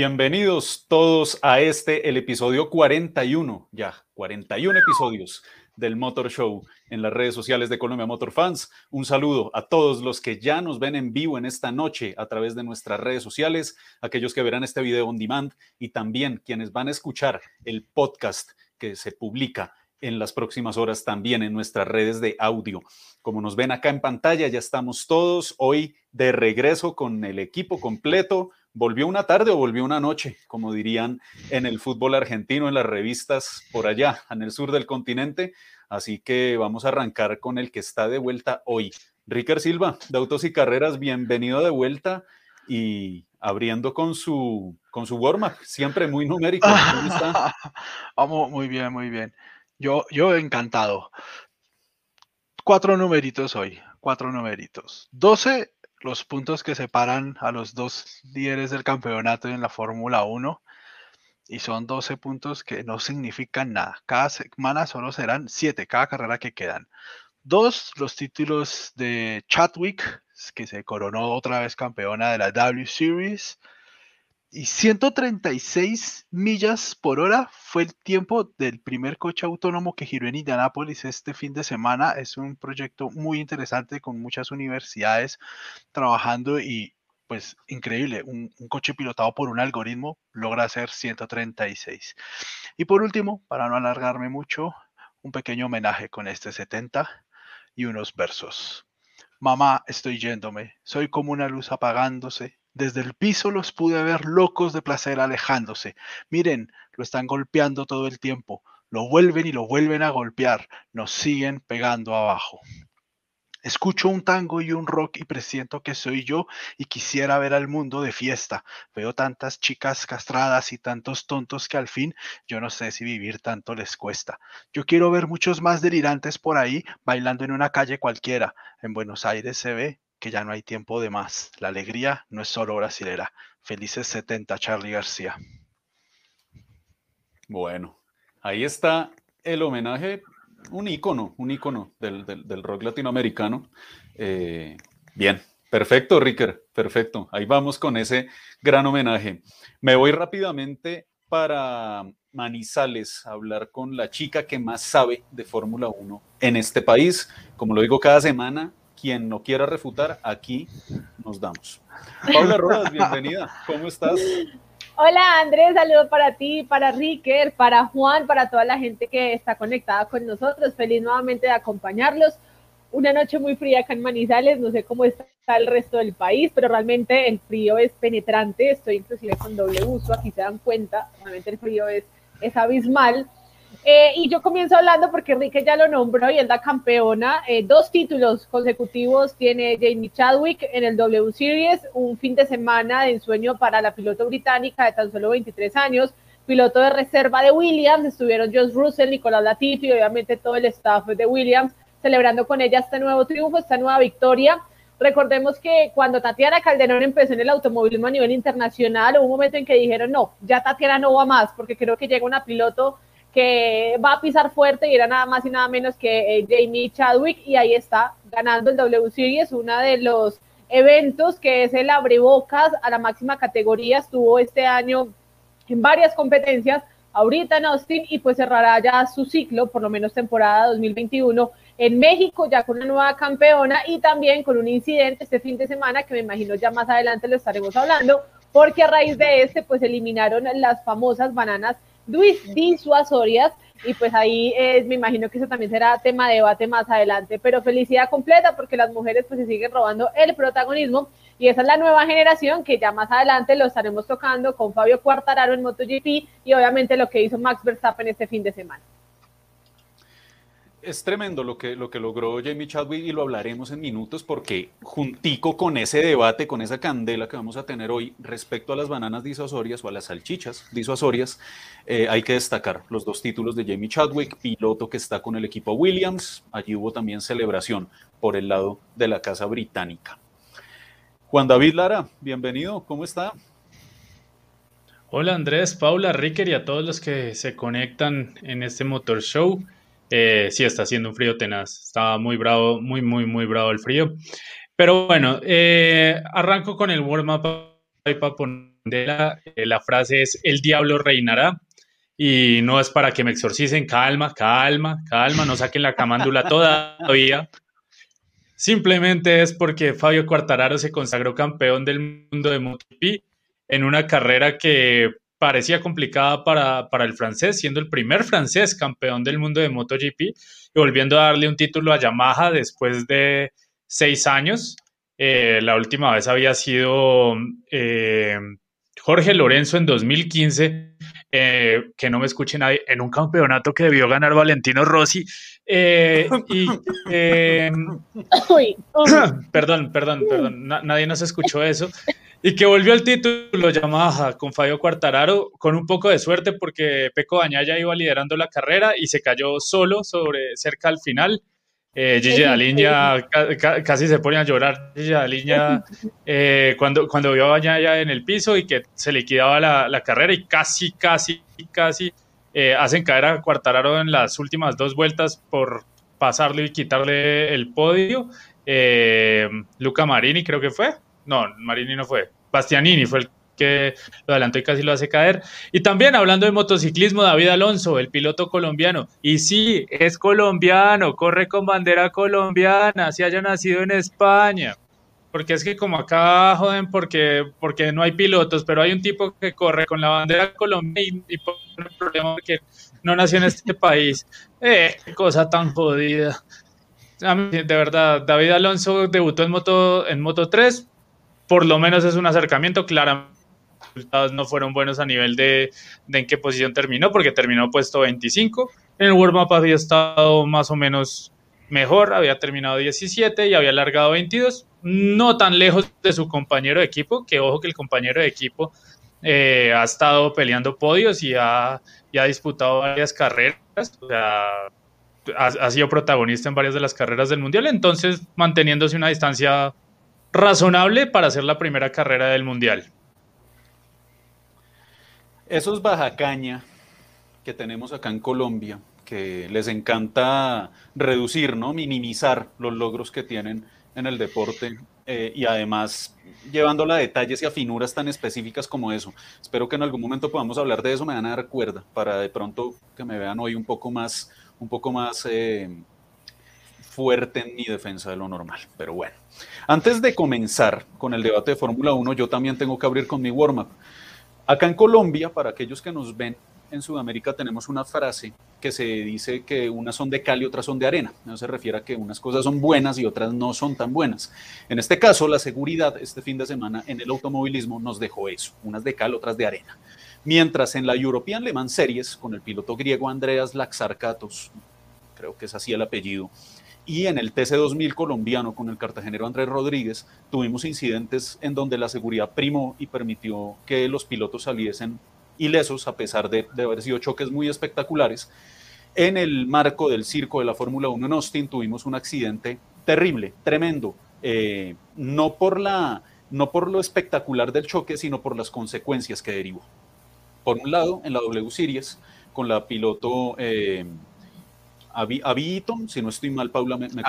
Bienvenidos todos a este, el episodio 41, ya, 41 episodios del Motor Show en las redes sociales de Colombia Motor Fans. Un saludo a todos los que ya nos ven en vivo en esta noche a través de nuestras redes sociales, aquellos que verán este video on demand y también quienes van a escuchar el podcast que se publica en las próximas horas también en nuestras redes de audio. Como nos ven acá en pantalla, ya estamos todos hoy de regreso con el equipo completo volvió una tarde o volvió una noche, como dirían en el fútbol argentino, en las revistas por allá, en el sur del continente. Así que vamos a arrancar con el que está de vuelta hoy. Ricker Silva, de Autos y Carreras, bienvenido de vuelta y abriendo con su, con su warm siempre muy numérico. Vamos, muy bien, muy bien. Yo, yo encantado. Cuatro numeritos hoy, cuatro numeritos. 12 los puntos que separan a los dos líderes del campeonato en la Fórmula 1 y son 12 puntos que no significan nada. Cada semana solo serán 7, cada carrera que quedan. Dos, los títulos de Chadwick, que se coronó otra vez campeona de la W Series y 136 millas por hora fue el tiempo del primer coche autónomo que giró en Indianápolis este fin de semana. Es un proyecto muy interesante con muchas universidades trabajando y pues increíble, un, coche pilotado por un algoritmo logra hacer 136. Y por último, para no alargarme mucho, un pequeño homenaje con este 70 y unos versos. Mamá, estoy yéndome, soy como una luz apagándose, desde el piso los pude ver locos de placer alejándose. Miren, lo están golpeando todo el tiempo. Lo vuelven y lo vuelven a golpear. Nos siguen pegando abajo. Escucho un tango y un rock y presiento que soy yo y quisiera ver al mundo de fiesta. Veo tantas chicas castradas y tantos tontos que al fin yo no sé si vivir tanto les cuesta. Yo quiero ver muchos más delirantes por ahí bailando en una calle cualquiera. En Buenos Aires se ve que ya no hay tiempo de más. La alegría no es solo brasilera. Felices 70, Charlie García. Bueno, ahí está el homenaje, un ícono, un ícono del, rock latinoamericano. Eh, bien, perfecto, Ricker, perfecto. Ahí vamos con ese gran homenaje. Me voy rápidamente para Manizales a hablar con la chica que más sabe de Fórmula 1 en este país. Como lo digo cada semana, quien no quiera refutar, aquí nos damos. Paula Rodas, bienvenida. ¿Cómo estás? Hola Andrés, saludo para ti, para Ricker, para Juan, para toda la gente que está conectada con nosotros. Feliz nuevamente de acompañarlos. Una noche muy fría acá en Manizales, no sé cómo está el resto del país, pero realmente el frío es penetrante. Estoy inclusive con doble uso, aquí se dan cuenta, realmente el frío es, es abismal. Eh, y yo comienzo hablando porque Enrique ya lo nombró y es la campeona. Eh, dos títulos consecutivos tiene Jamie Chadwick en el W Series, un fin de semana de ensueño para la piloto británica de tan solo 23 años, piloto de reserva de Williams. Estuvieron Josh Russell, Nicolás Latifi y obviamente todo el staff de Williams celebrando con ella este nuevo triunfo, esta nueva victoria. Recordemos que cuando Tatiana Calderón empezó en el automovilismo a nivel internacional, hubo un momento en que dijeron, no, ya Tatiana no va más, porque creo que llega una piloto que va a pisar fuerte y era nada más y nada menos que eh, Jamie Chadwick y ahí está ganando el W Series, uno de los eventos que es el abrebocas a la máxima categoría, estuvo este año en varias competencias, ahorita en Austin y pues cerrará ya su ciclo, por lo menos temporada 2021 en México ya con una nueva campeona y también con un incidente este fin de semana que me imagino ya más adelante lo estaremos hablando, porque a raíz de este pues eliminaron las famosas bananas disuasorias y pues ahí eh, me imagino que eso también será tema de debate más adelante, pero felicidad completa porque las mujeres pues se siguen robando el protagonismo y esa es la nueva generación que ya más adelante lo estaremos tocando con Fabio Cuartararo en MotoGP y obviamente lo que hizo Max Verstappen este fin de semana es tremendo lo que, lo que logró Jamie Chadwick y lo hablaremos en minutos porque juntico con ese debate, con esa candela que vamos a tener hoy respecto a las bananas disuasorias o a las salchichas disuasorias, eh, hay que destacar los dos títulos de Jamie Chadwick, piloto que está con el equipo Williams. Allí hubo también celebración por el lado de la Casa Británica. Juan David Lara, bienvenido, ¿cómo está? Hola Andrés, Paula, Ricker y a todos los que se conectan en este Motor Show. Eh, sí, está haciendo un frío tenaz. Estaba muy bravo, muy, muy, muy bravo el frío. Pero bueno, eh, arranco con el warm-up para poner Mandela, eh, la frase es el diablo reinará y no es para que me exorcicen, calma, calma, calma, no saquen la camándula todavía. Simplemente es porque Fabio Quartararo se consagró campeón del mundo de MotoGP en una carrera que parecía complicada para, para, el francés, siendo el primer francés campeón del mundo de MotoGP y volviendo a darle un título a Yamaha después de seis años. Eh, la última vez había sido eh, Jorge Lorenzo en 2015, eh, que no me escuche nadie, en un campeonato que debió ganar Valentino Rossi. y, perdón, perdón, perdón, nadie nos escuchó eso. Y que volvió al título Yamaha con Fabio Quartararo con un poco de suerte porque Peco Bañaya iba liderando la carrera y se cayó solo sobre cerca al final. Eh, Gigi Daliña casi se pone a llorar. Gigi Daliña eh, cuando, cuando vio a Bañaya en el piso y que se liquidaba la, la carrera y casi, casi, casi eh, hacen caer a Quartararo en las últimas dos vueltas por pasarle y quitarle el podio. Eh, Luca Marini creo que fue no, Marini no fue. Bastianini fue el que lo adelantó y casi lo hace caer. Y también hablando de motociclismo, David Alonso, el piloto colombiano. Y sí, es colombiano, corre con bandera colombiana, si haya nacido en España. Porque es que como acá joden porque, porque no hay pilotos, pero hay un tipo que corre con la bandera colombiana y, por el problema porque no nació en este país. Eh, qué cosa tan jodida. de verdad, David Alonso debutó en Moto, en Moto 3, por lo menos es un acercamiento, claramente los resultados no fueron buenos a nivel de, en qué posición terminó, porque terminó puesto 25. En el World Map había estado más o menos mejor, había terminado 17 y había alargado 22, no tan lejos de su compañero de equipo, que ojo que el compañero de equipo eh, ha estado peleando podios y ha, disputado varias carreras, o sea, ha, sido protagonista en varias de las carreras del Mundial, entonces manteniéndose una distancia razonable para hacer la primera carrera del Mundial. Esos baja caña que tenemos acá en Colombia, que les encanta reducir, ¿no? minimizar los logros que tienen en el deporte eh, y además llevándola a detalles y a finuras tan específicas como eso. Espero que en algún momento podamos hablar de eso, me dan a dar cuerda para de pronto que me vean hoy un poco más, un poco más eh, fuerte en mi defensa de lo normal. Pero bueno, antes de comenzar con el debate de Fórmula 1, yo también tengo que abrir con mi warm-up. Acá en Colombia, para aquellos que nos ven en Sudamérica, tenemos una frase que se dice que unas son de cal y otras son de arena. No se refiere a que unas cosas son buenas y otras no son tan buenas. En este caso, la seguridad este fin de semana en el automovilismo nos dejó eso, unas de cal, otras de arena. Mientras en la European Le Mans Series, con el piloto griego Andreas Laxarkatos, creo que es así el apellido, y en el TC2000 colombiano con el cartagenero Andrés Rodríguez tuvimos incidentes en donde la seguridad primó y permitió que los pilotos saliesen ilesos a pesar de, haber sido choques muy espectaculares. En el marco del circo de la Fórmula 1 en Austin tuvimos un accidente terrible, tremendo, eh, no, por la, no por lo espectacular del choque, sino por las consecuencias que derivó. Por un lado, en la W Series, con la piloto eh, Abiton, si no estoy mal, Paula, me, me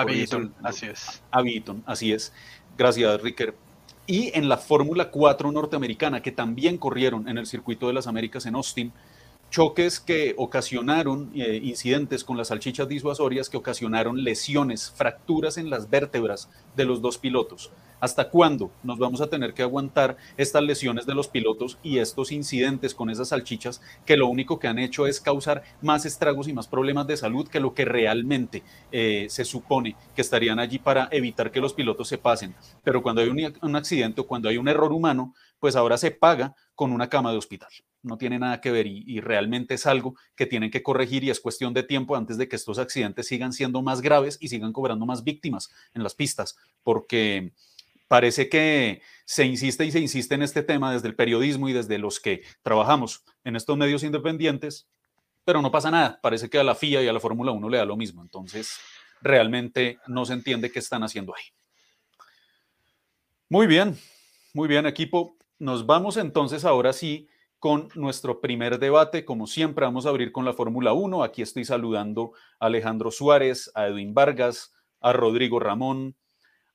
así es. Abiton, así es. Gracias, Ricker. Y en la Fórmula 4 norteamericana, que también corrieron en el circuito de las Américas en Austin, choques que ocasionaron eh, incidentes con las salchichas disuasorias que ocasionaron lesiones, fracturas en las vértebras de los dos pilotos. ¿Hasta cuándo nos vamos a tener que aguantar estas lesiones de los pilotos y estos incidentes con esas salchichas que lo único que han hecho es causar más estragos y más problemas de salud que lo que realmente eh, se supone que estarían allí para evitar que los pilotos se pasen? Pero cuando hay un, accidente o cuando hay un error humano, pues ahora se paga con una cama de hospital. No tiene nada que ver y, realmente es algo que tienen que corregir y es cuestión de tiempo antes de que estos accidentes sigan siendo más graves y sigan cobrando más víctimas en las pistas, porque parece que se insiste y se insiste en este tema desde el periodismo y desde los que trabajamos en estos medios independientes, pero no pasa nada. Parece que a la FIA y a la Fórmula 1 le da lo mismo. Entonces, realmente no se entiende qué están haciendo ahí. Muy bien, muy bien, equipo. Nos vamos entonces ahora sí con nuestro primer debate. Como siempre, vamos a abrir con la Fórmula 1. Aquí estoy saludando a Alejandro Suárez, a Edwin Vargas, a Rodrigo Ramón,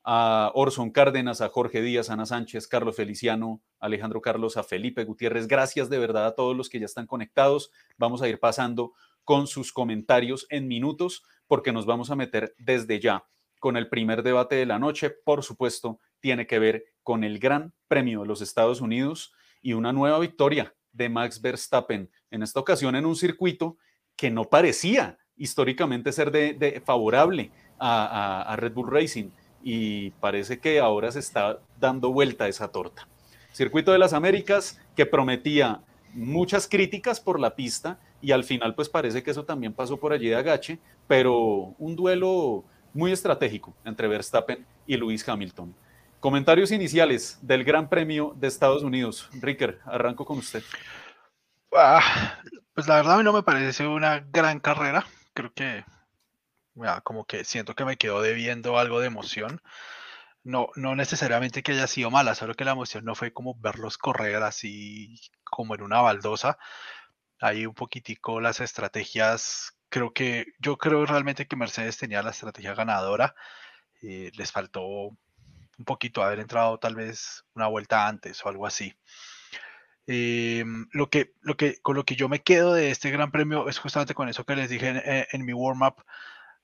a Orson Cárdenas, a Jorge Díaz, Ana Sánchez, Carlos Feliciano, Alejandro Carlos, a Felipe Gutiérrez. Gracias de verdad a todos los que ya están conectados. Vamos a ir pasando con sus comentarios en minutos porque nos vamos a meter desde ya con el primer debate de la noche. Por supuesto, tiene que ver con el Gran Premio de los Estados Unidos y una nueva victoria de Max Verstappen, en esta ocasión en un circuito que no parecía históricamente ser de, favorable a, Red Bull Racing y parece que ahora se está dando vuelta esa torta. Circuito de las Américas que prometía muchas críticas por la pista y al final pues parece que eso también pasó por allí de agache, pero un duelo muy estratégico entre Verstappen y Lewis Hamilton. Comentarios iniciales del Gran Premio de Estados Unidos. Ricker, arranco con usted. Ah, pues la verdad a mí no me parece una gran carrera. Creo que como que siento que me quedó debiendo algo de emoción. No, no necesariamente que haya sido mala, solo que la emoción no fue como verlos correr así como en una baldosa. Ahí un poquitico las estrategias, creo que yo creo realmente que Mercedes tenía la estrategia ganadora. Eh, les faltó un poquito, haber entrado tal vez una vuelta antes o algo así. Em, lo que, lo que, con lo que yo me quedo de este gran premio es justamente con eso que les dije en, eh, mi warm-up.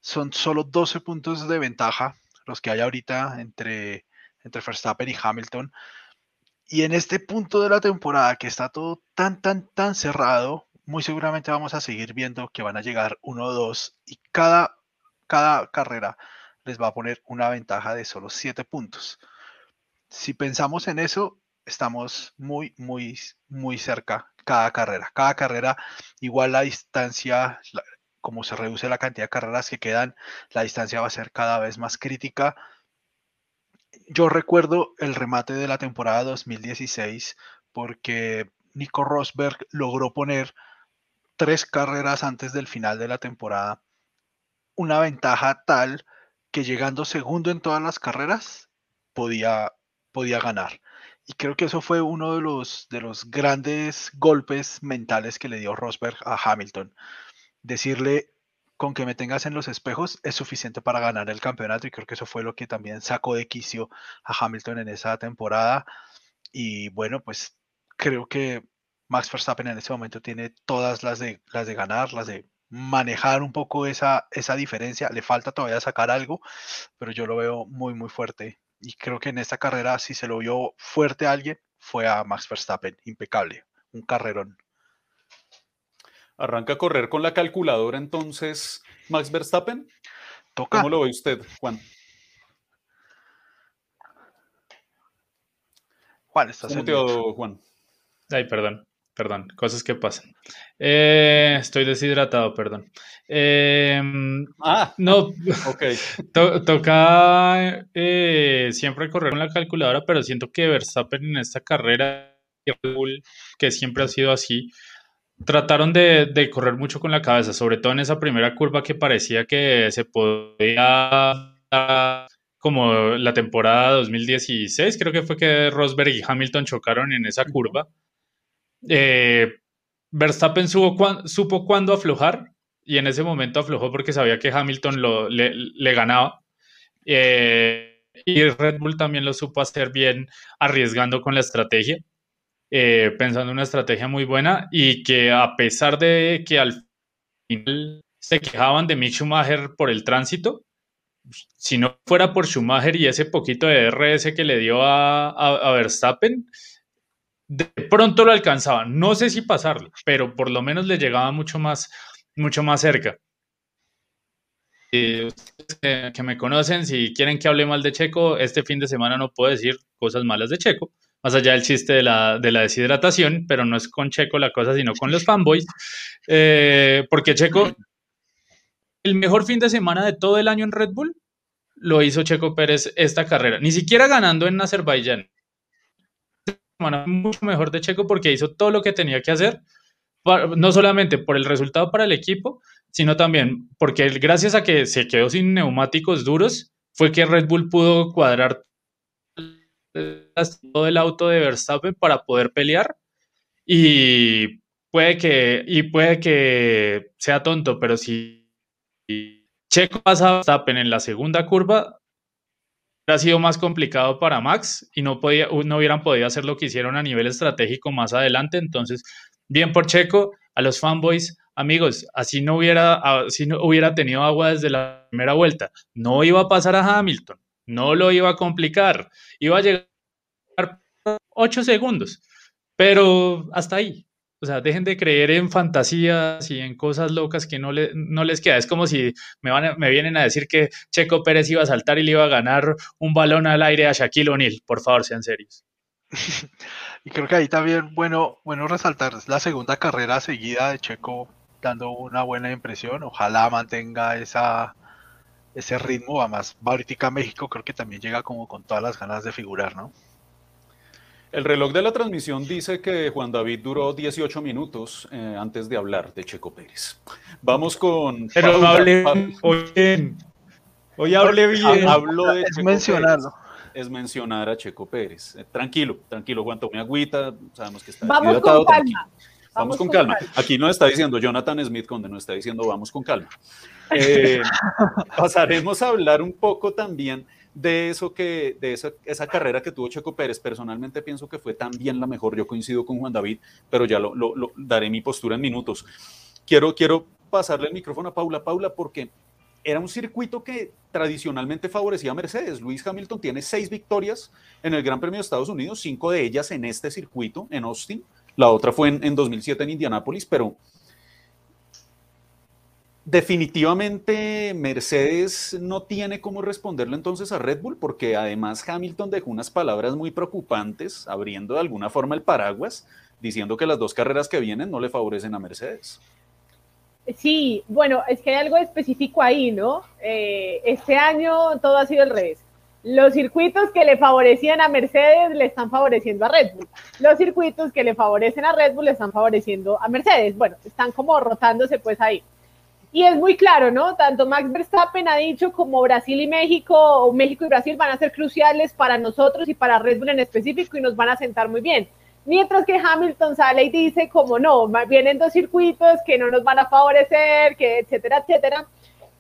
Son solo 12 puntos de ventaja los que hay ahorita entre, entre Verstappen y Hamilton. Y en este punto de la temporada que está todo tan, tan, tan cerrado, muy seguramente vamos a seguir viendo que van a llegar 1 o 2 y cada, cada carrera les va a poner una ventaja de solo 7 puntos. Si pensamos en eso, estamos muy, muy, muy cerca cada carrera. Cada carrera, igual la distancia, como se reduce la cantidad de carreras que quedan, la distancia va a ser cada vez más crítica. Yo recuerdo el remate de la temporada 2016 porque Nico Rosberg logró poner tres carreras antes del final de la temporada una ventaja tal que llegando segundo en todas las carreras podía, podía ganar. Y creo que eso fue uno de los, de los grandes golpes mentales que le dio Rosberg a Hamilton. Decirle, con que me tengas en los espejos es suficiente para ganar el campeonato y creo que eso fue lo que también sacó de quicio a Hamilton en esa temporada. Y bueno, pues creo que Max Verstappen en ese momento tiene todas las de, las de ganar, las de manejar un poco esa, esa diferencia. Le falta todavía sacar algo, pero yo lo veo muy, muy fuerte. Y creo que en esta carrera, si se lo vio fuerte a alguien, fue a Max Verstappen. Impecable. Un carrerón. Arranca a correr con la calculadora entonces Max Verstappen. Toca. ¿Cómo lo ve usted, Juan? Juan, estás ¿Cómo Juan? Ay, perdón. Perdón, cosas que pasan. Eh, estoy deshidratado, perdón. Em, ah, no. Ok. toca eh, siempre correr con la calculadora, pero siento que Verstappen en esta carrera, que siempre ha sido así, trataron de, de, correr mucho con la cabeza, sobre todo en esa primera curva que parecía que se podía como la temporada 2016, creo que fue que Rosberg y Hamilton chocaron en esa curva. Eh, Verstappen supo, cuándo aflojar y en ese momento aflojó porque sabía que Hamilton lo, le, ganaba. Eh, y Red Bull también lo supo hacer bien arriesgando con la estrategia, eh, pensando en una estrategia muy buena y que a pesar de que al final se quejaban de Mick Schumacher por el tránsito, si no fuera por Schumacher y ese poquito de RS que le dio a Verstappen, de pronto lo alcanzaba. No sé si pasarlo, pero por lo menos le llegaba mucho más, mucho más cerca. Y ustedes que me conocen, si quieren que hable mal de Checo, este fin de semana no puedo decir cosas malas de Checo, más allá del chiste de la, deshidratación, pero no es con Checo la cosa, sino con los fanboys, eh, porque Checo, el mejor fin de semana de todo el año en Red Bull, lo hizo Checo Pérez esta carrera, ni siquiera ganando en Azerbaiyán, mucho mejor de Checo porque hizo todo lo que tenía que hacer, no solamente por el resultado para el equipo, sino también porque gracias a que se quedó sin neumáticos duros, fue que Red Bull pudo cuadrar todo el auto de Verstappen para poder pelear. Y puede que, y puede que sea tonto, pero si Checo pasa a Verstappen en la segunda curva, sido más complicado para Max y no, podía, no hubieran podido hacer lo que hicieron a nivel estratégico más adelante. Entonces, bien por Checo, a los fanboys, amigos, así no hubiera, así no hubiera tenido agua desde la primera vuelta, no iba a pasar a Hamilton, no lo iba a complicar, iba a llegar ocho segundos, pero hasta ahí. O sea, dejen de creer en fantasías y en cosas locas que no, le, no les queda. Es como si me, van me vienen a decir que Checo Pérez iba a saltar y le iba a ganar un balón al aire a Shaquille O'Neal. Por favor, sean serios. y creo que ahí también, bueno, bueno resaltar la segunda carrera seguida de Checo dando una buena impresión. Ojalá mantenga esa, ese ritmo. Además, ahorita México creo que también llega como con todas las ganas de figurar, ¿no? El reloj de la transmisión dice que Juan David duró 18 minutos eh, antes de hablar de Checo Pérez. Vamos con. Pero no hablé bien. Hoy hablé bien. Hablo de es mencionarlo. Es mencionar a Checo Pérez. Eh, tranquilo, tranquilo, Juan, tome agüita. Sabemos que está Vamos con calma. Vamos, con, calma. Aquí no está diciendo Jonathan Smith, donde no está diciendo vamos con calma. Eh, pasaremos a hablar un poco también de eso que, de esa, esa, carrera que tuvo Checo Pérez. Personalmente pienso que fue también la mejor. Yo coincido con Juan David, pero ya lo, lo, daré mi postura en minutos. Quiero, quiero pasarle el micrófono a Paula. Paula, porque era un circuito que tradicionalmente favorecía a Mercedes. Luis Hamilton tiene seis victorias en el Gran Premio de Estados Unidos, cinco de ellas en este circuito, en Austin. La otra fue en, en 2007 en Indianápolis, pero Definitivamente Mercedes no tiene cómo responderle entonces a Red Bull porque además Hamilton dejó unas palabras muy preocupantes abriendo de alguna forma el paraguas diciendo que las dos carreras que vienen no le favorecen a Mercedes. Sí, bueno, es que hay algo específico ahí, ¿no? Eh, este año todo ha sido el revés. Los circuitos que le favorecían a Mercedes le están favoreciendo a Red Bull. Los circuitos que le favorecen a Red Bull le están favoreciendo a Mercedes. Bueno, están como rotándose pues ahí. Y es muy claro, ¿no? Tanto Max Verstappen ha dicho como Brasil y México, o México y Brasil van a ser cruciales para nosotros y para Red Bull en específico y nos van a sentar muy bien. Mientras que Hamilton sale y dice como no, vienen dos circuitos que no nos van a favorecer, que etcétera, etcétera.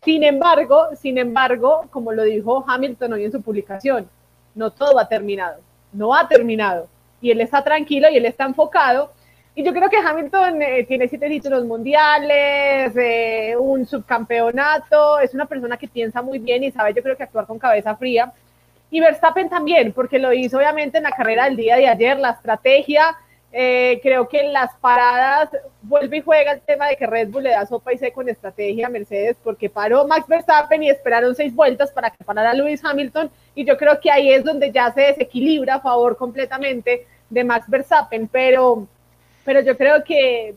Sin embargo, sin embargo, como lo dijo Hamilton hoy en su publicación, no todo ha terminado, no ha terminado. Y él está tranquilo y él está enfocado y yo creo que Hamilton eh, tiene siete títulos mundiales, eh, un subcampeonato, es una persona que piensa muy bien y sabe, yo creo que actuar con cabeza fría. Y Verstappen también, porque lo hizo obviamente en la carrera del día de ayer, la estrategia, eh, creo que en las paradas vuelve y juega el tema de que Red Bull le da sopa y seco en estrategia a Mercedes, porque paró Max Verstappen y esperaron seis vueltas para que parara Lewis Hamilton, y yo creo que ahí es donde ya se desequilibra a favor completamente de Max Verstappen, pero pero yo creo que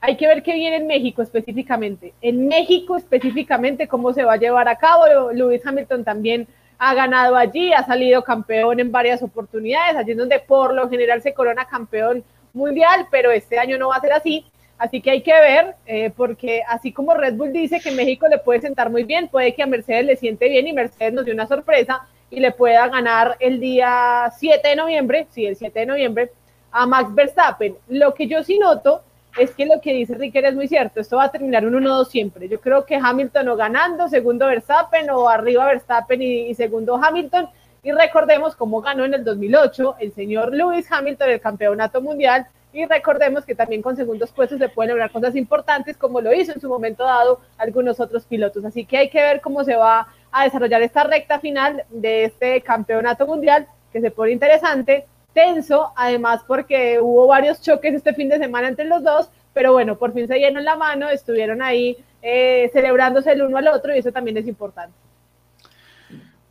hay que ver qué viene en México específicamente. En México específicamente cómo se va a llevar a cabo. Lewis Hamilton también ha ganado allí, ha salido campeón en varias oportunidades, allí es donde por lo general se corona campeón mundial, pero este año no va a ser así. Así que hay que ver, eh, porque así como Red Bull dice que México le puede sentar muy bien, puede que a Mercedes le siente bien y Mercedes nos dio una sorpresa y le pueda ganar el día 7 de noviembre, sí, el 7 de noviembre, a Max Verstappen. Lo que yo sí noto es que lo que dice Ricker es muy cierto, esto va a terminar un 1-2 siempre. Yo creo que Hamilton o ganando, segundo Verstappen o arriba Verstappen y, segundo Hamilton. Y recordemos cómo ganó en el 2008 el señor Lewis Hamilton el campeonato mundial. Y recordemos que también con segundos puestos se pueden lograr cosas importantes como lo hizo en su momento dado algunos otros pilotos. Así que hay que ver cómo se va a desarrollar esta recta final de este campeonato mundial que se pone interesante tenso, además porque hubo varios choques este fin de semana entre los dos, pero bueno, por fin se llenó la mano, estuvieron ahí eh, celebrándose el uno al otro y eso también es importante.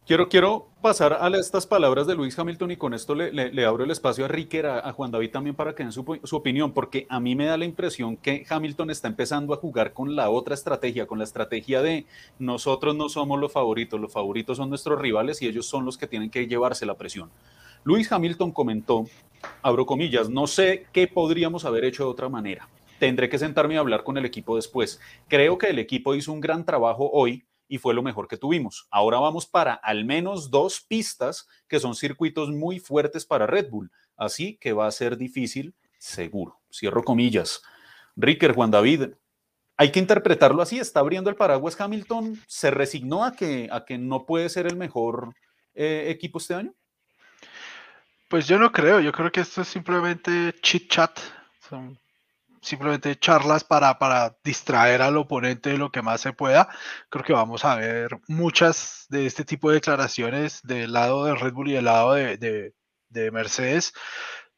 Quiero, quiero pasar a estas palabras de Luis Hamilton y con esto le, abro el espacio a Ricker, a, Juan David también para que den su, su, opinión, porque a mí me da la impresión que Hamilton está empezando a jugar con la otra estrategia, con la estrategia de nosotros no somos los favoritos, los favoritos son nuestros rivales y ellos son los que tienen que llevarse la presión. Luis Hamilton comentó, abro comillas, no sé qué podríamos haber hecho de otra manera. Tendré que sentarme a hablar con el equipo después. Creo que el equipo hizo un gran trabajo hoy y fue lo mejor que tuvimos. Ahora vamos para al menos dos pistas que son circuitos muy fuertes para Red Bull. Así que va a ser difícil, seguro. Cierro comillas. Ricker, Juan David, hay que interpretarlo así. Está abriendo el paraguas Hamilton. Se resignó a que, a que no puede ser el mejor eh, equipo este año? Pues yo no creo, yo creo que esto es simplemente chit chat, son simplemente charlas para, para distraer al oponente de lo que más se pueda. Creo que vamos a ver muchas de este tipo de declaraciones del lado de Red Bull y del lado de, de, de Mercedes,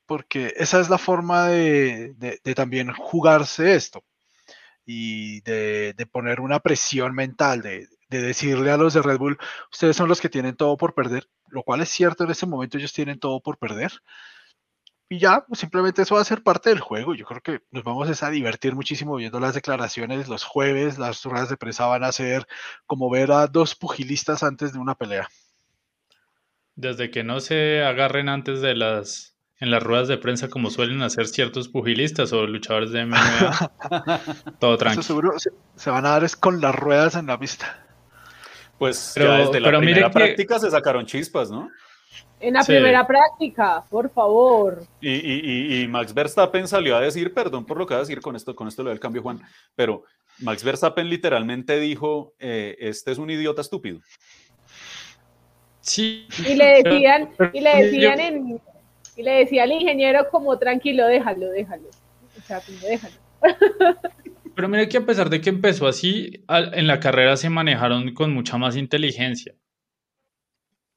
porque esa es la forma de, de también jugarse esto y de, poner una presión mental, de, decirle a los de Red Bull, ustedes son los que tienen todo por perder, lo cual es cierto, en este momento ellos tienen todo por perder. Y ya, pues, simplemente eso va a ser parte del juego. Yo creo que nos vamos a divertir muchísimo viendo las declaraciones los jueves. Las ruedas de prensa van a ser como ver a dos pugilistas antes de una pelea. Desde que no se agarren antes de las en las ruedas de prensa como suelen hacer ciertos pugilistas o luchadores de MMA. Todo tranquilo. seguro se, van a dar es con las ruedas en la pista. Pues pero, desde la primera práctica se sacaron chispas, ¿no? En la primera práctica, por favor. Y, Max Verstappen salió a decir, perdón por lo que voy a decir con esto, con esto lo del cambio, Juan, pero Max Verstappen literalmente dijo, eh, este es un idiota estúpido. Sí. Y le decían, y le decían en, y le decía al ingeniero como tranquilo, déjalo, déjalo. O sea, déjalo. Pero mire que a pesar de que empezó así, en la carrera se manejaron con mucha más inteligencia.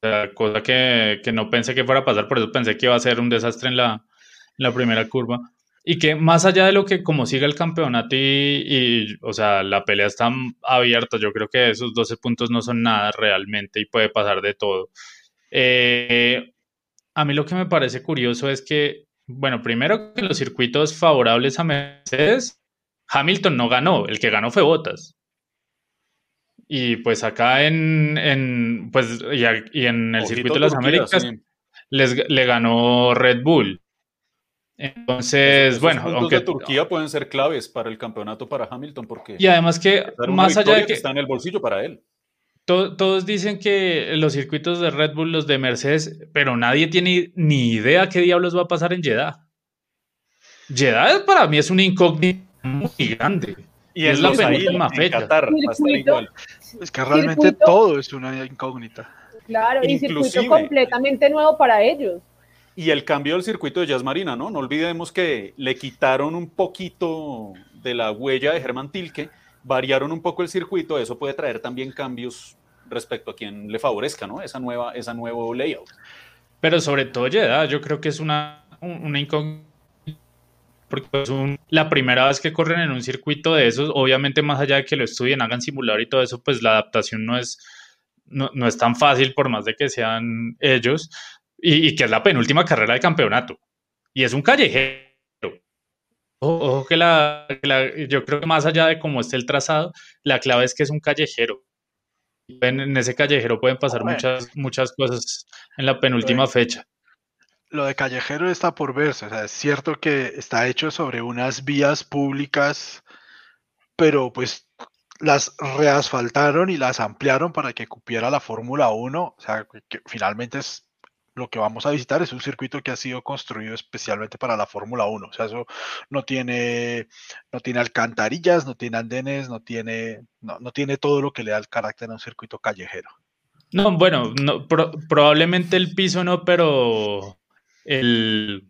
O cosa que, no pensé que fuera a pasar, por eso pensé que iba a ser un desastre en la, primera curva. Y que más allá de lo que como siga el campeonato y, o sea, la pelea está abierta, yo creo que esos 12 puntos no son nada realmente y puede pasar de todo. Eh, a mí lo que me parece curioso es que, bueno, primero que los circuitos favorables a Mercedes, Hamilton no ganó, el que ganó fue Bottas. Y pues acá en, pues, y, en el circuito de las Américas les, le ganó Red Bull. Entonces, bueno, aunque de Turquía pueden ser claves para el campeonato para Hamilton porque y además que más allá de que está en el bolsillo para él todos dicen que los circuitos de Red Bull, los de Mercedes, pero nadie tiene ni idea qué diablos va a pasar en Jeddah. Jeddah para mí es una incógnita muy grande. Y es la penúltima fecha. Es que realmente todo es una incógnita. Claro, y circuito completamente nuevo para ellos. Y el cambio del circuito de Jazz Marina, ¿no? No olvidemos que le quitaron un poquito de la huella de Germán Tilke variaron un poco el circuito, eso puede traer también cambios respecto a quien le favorezca, ¿no? Esa nueva, esa nuevo layout. Pero sobre todo Jeddah, yo creo que es una, una incógnita porque es la primera vez que corren en un circuito de esos, obviamente más allá de que lo estudien, hagan simulador y todo eso, pues la adaptación no es, no, es tan fácil por más de que sean ellos, y, y, que es la penúltima carrera de campeonato. Y es un callejero, Ojo que, la, yo creo que más allá de cómo esté el trazado, la clave es que es un callejero. En, ese callejero pueden pasar muchas, muchas cosas en la penúltima fecha. Lo de callejero está por verse, o sea, es cierto que está hecho sobre unas vías públicas, pero pues las reasfaltaron y las ampliaron para que cupiera la Fórmula 1, o sea, que finalmente es lo que vamos a visitar es un circuito que ha sido construido especialmente para la Fórmula 1. O sea, eso no tiene, no tiene alcantarillas, no tiene andenes, no tiene, no, tiene todo lo que le da el carácter a un circuito callejero. No, bueno, no, probablemente el piso no, pero el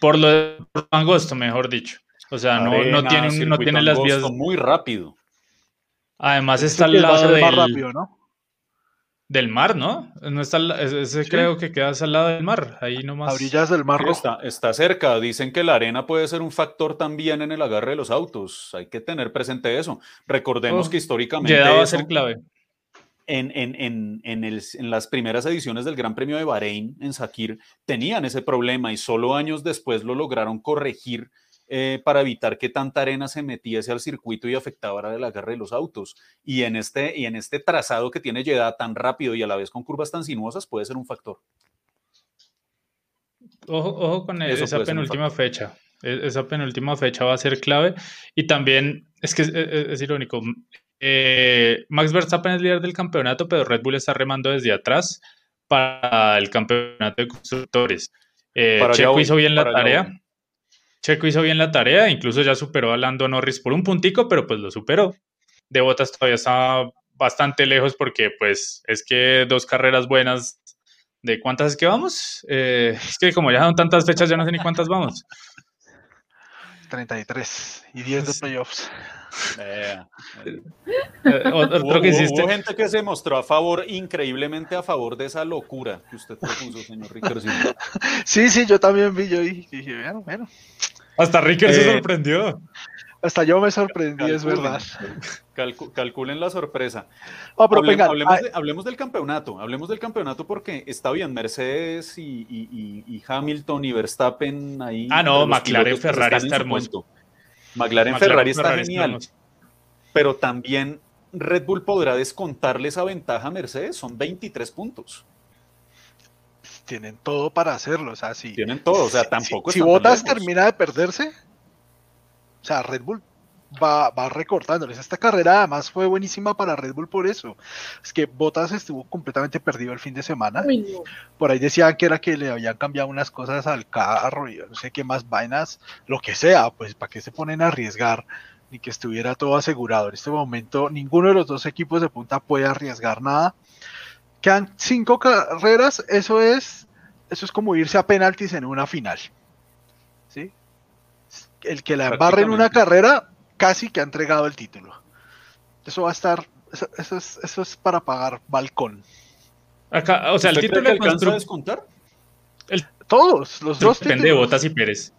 por lo de angosto, mejor dicho. O sea, no, no, tiene, no tiene las vías. Muy rápido. Además está al lado del. Más rápido, ¿no? Del mar, ¿no? no está, ese creo que queda al lado del mar, ahí nomás. A orillas del mar. está, está, cerca. Dicen que la arena puede ser un factor también en el agarre de los autos. Hay que tener presente eso. Recordemos oh, que históricamente. va a ser clave. En, en, en, en, las primeras ediciones del Gran Premio de Bahrein, en Sakir, tenían ese problema y solo años después lo lograron corregir eh, para evitar que tanta arena se metiese al circuito y afectara el agarre de los autos. Y en este, y en este trazado que tiene Jeddah tan rápido y a la vez con curvas tan sinuosas puede ser un factor. Ojo, con esa penúltima fecha. E, esa penúltima fecha va a ser clave. Y también, es que es, irónico, eh, Max Verstappen es líder del campeonato, pero Red Bull está remando desde atrás para el campeonato de constructores. Eh, Checo hizo bien la tarea. Checo hizo bien la tarea, incluso ya superó a Lando Norris por un puntico, pero pues lo superó. De Botas todavía está bastante lejos porque pues es que dos carreras buenas, ¿de cuántas es que vamos? Eh, es que como ya son tantas fechas ya no sé ni cuántas vamos. 33 y 10 de playoffs. Eh, Eh, otro hubo, que hubo- hiciste. hubo gente que se mostró a favor, increíblemente a favor de esa locura que usted propuso, señor Ricardo. Sí, sí, yo también vi, yo y dije, bueno, bueno. Hasta Ricker se Eh, sorprendió. Hasta yo me sorprendí, es Calculen. verdad. Calcu- calculen la sorpresa. No, pero Hablem- venga, hablemos, ah, de- hablemos del campeonato, hablemos del campeonato porque está bien, Mercedes y, y- y- y Hamilton y Verstappen ahí. Ah, no, McLaren, Ferrari está hermoso. McLaren, McLaren, Ferrari está Ferrari genial, pero también Red Bull podrá descontarle esa ventaja a Mercedes, son 23 puntos. tienen todo para hacerlo, o sea, si, Tienen todo, o sea, si- tampoco si, Bottas lejos. termina de perderse, o sea, Red Bull va, va recortándoles. Esta carrera además fue buenísima para Red Bull por eso. Es que Bottas estuvo completamente perdido el fin de semana. Uy, no. Por ahí decían que era que le habían cambiado unas cosas al carro y no sé qué más vainas, lo que sea, pues para qué se ponen a arriesgar ni que estuviera todo asegurado. En este momento ninguno de los dos equipos de punta puede arriesgar nada. Quedan cinco carreras, eso es, eso es como irse a penaltis en una final. ¿Sí? El que la embarre en una carrera casi que ha entregado el título. Eso va a estar, eso, eso es, eso es para pagar balcón. Acá, o sea, el ¿Usted título que alcanza a descontar? Todos, los dos depende de. Botas y Pérez.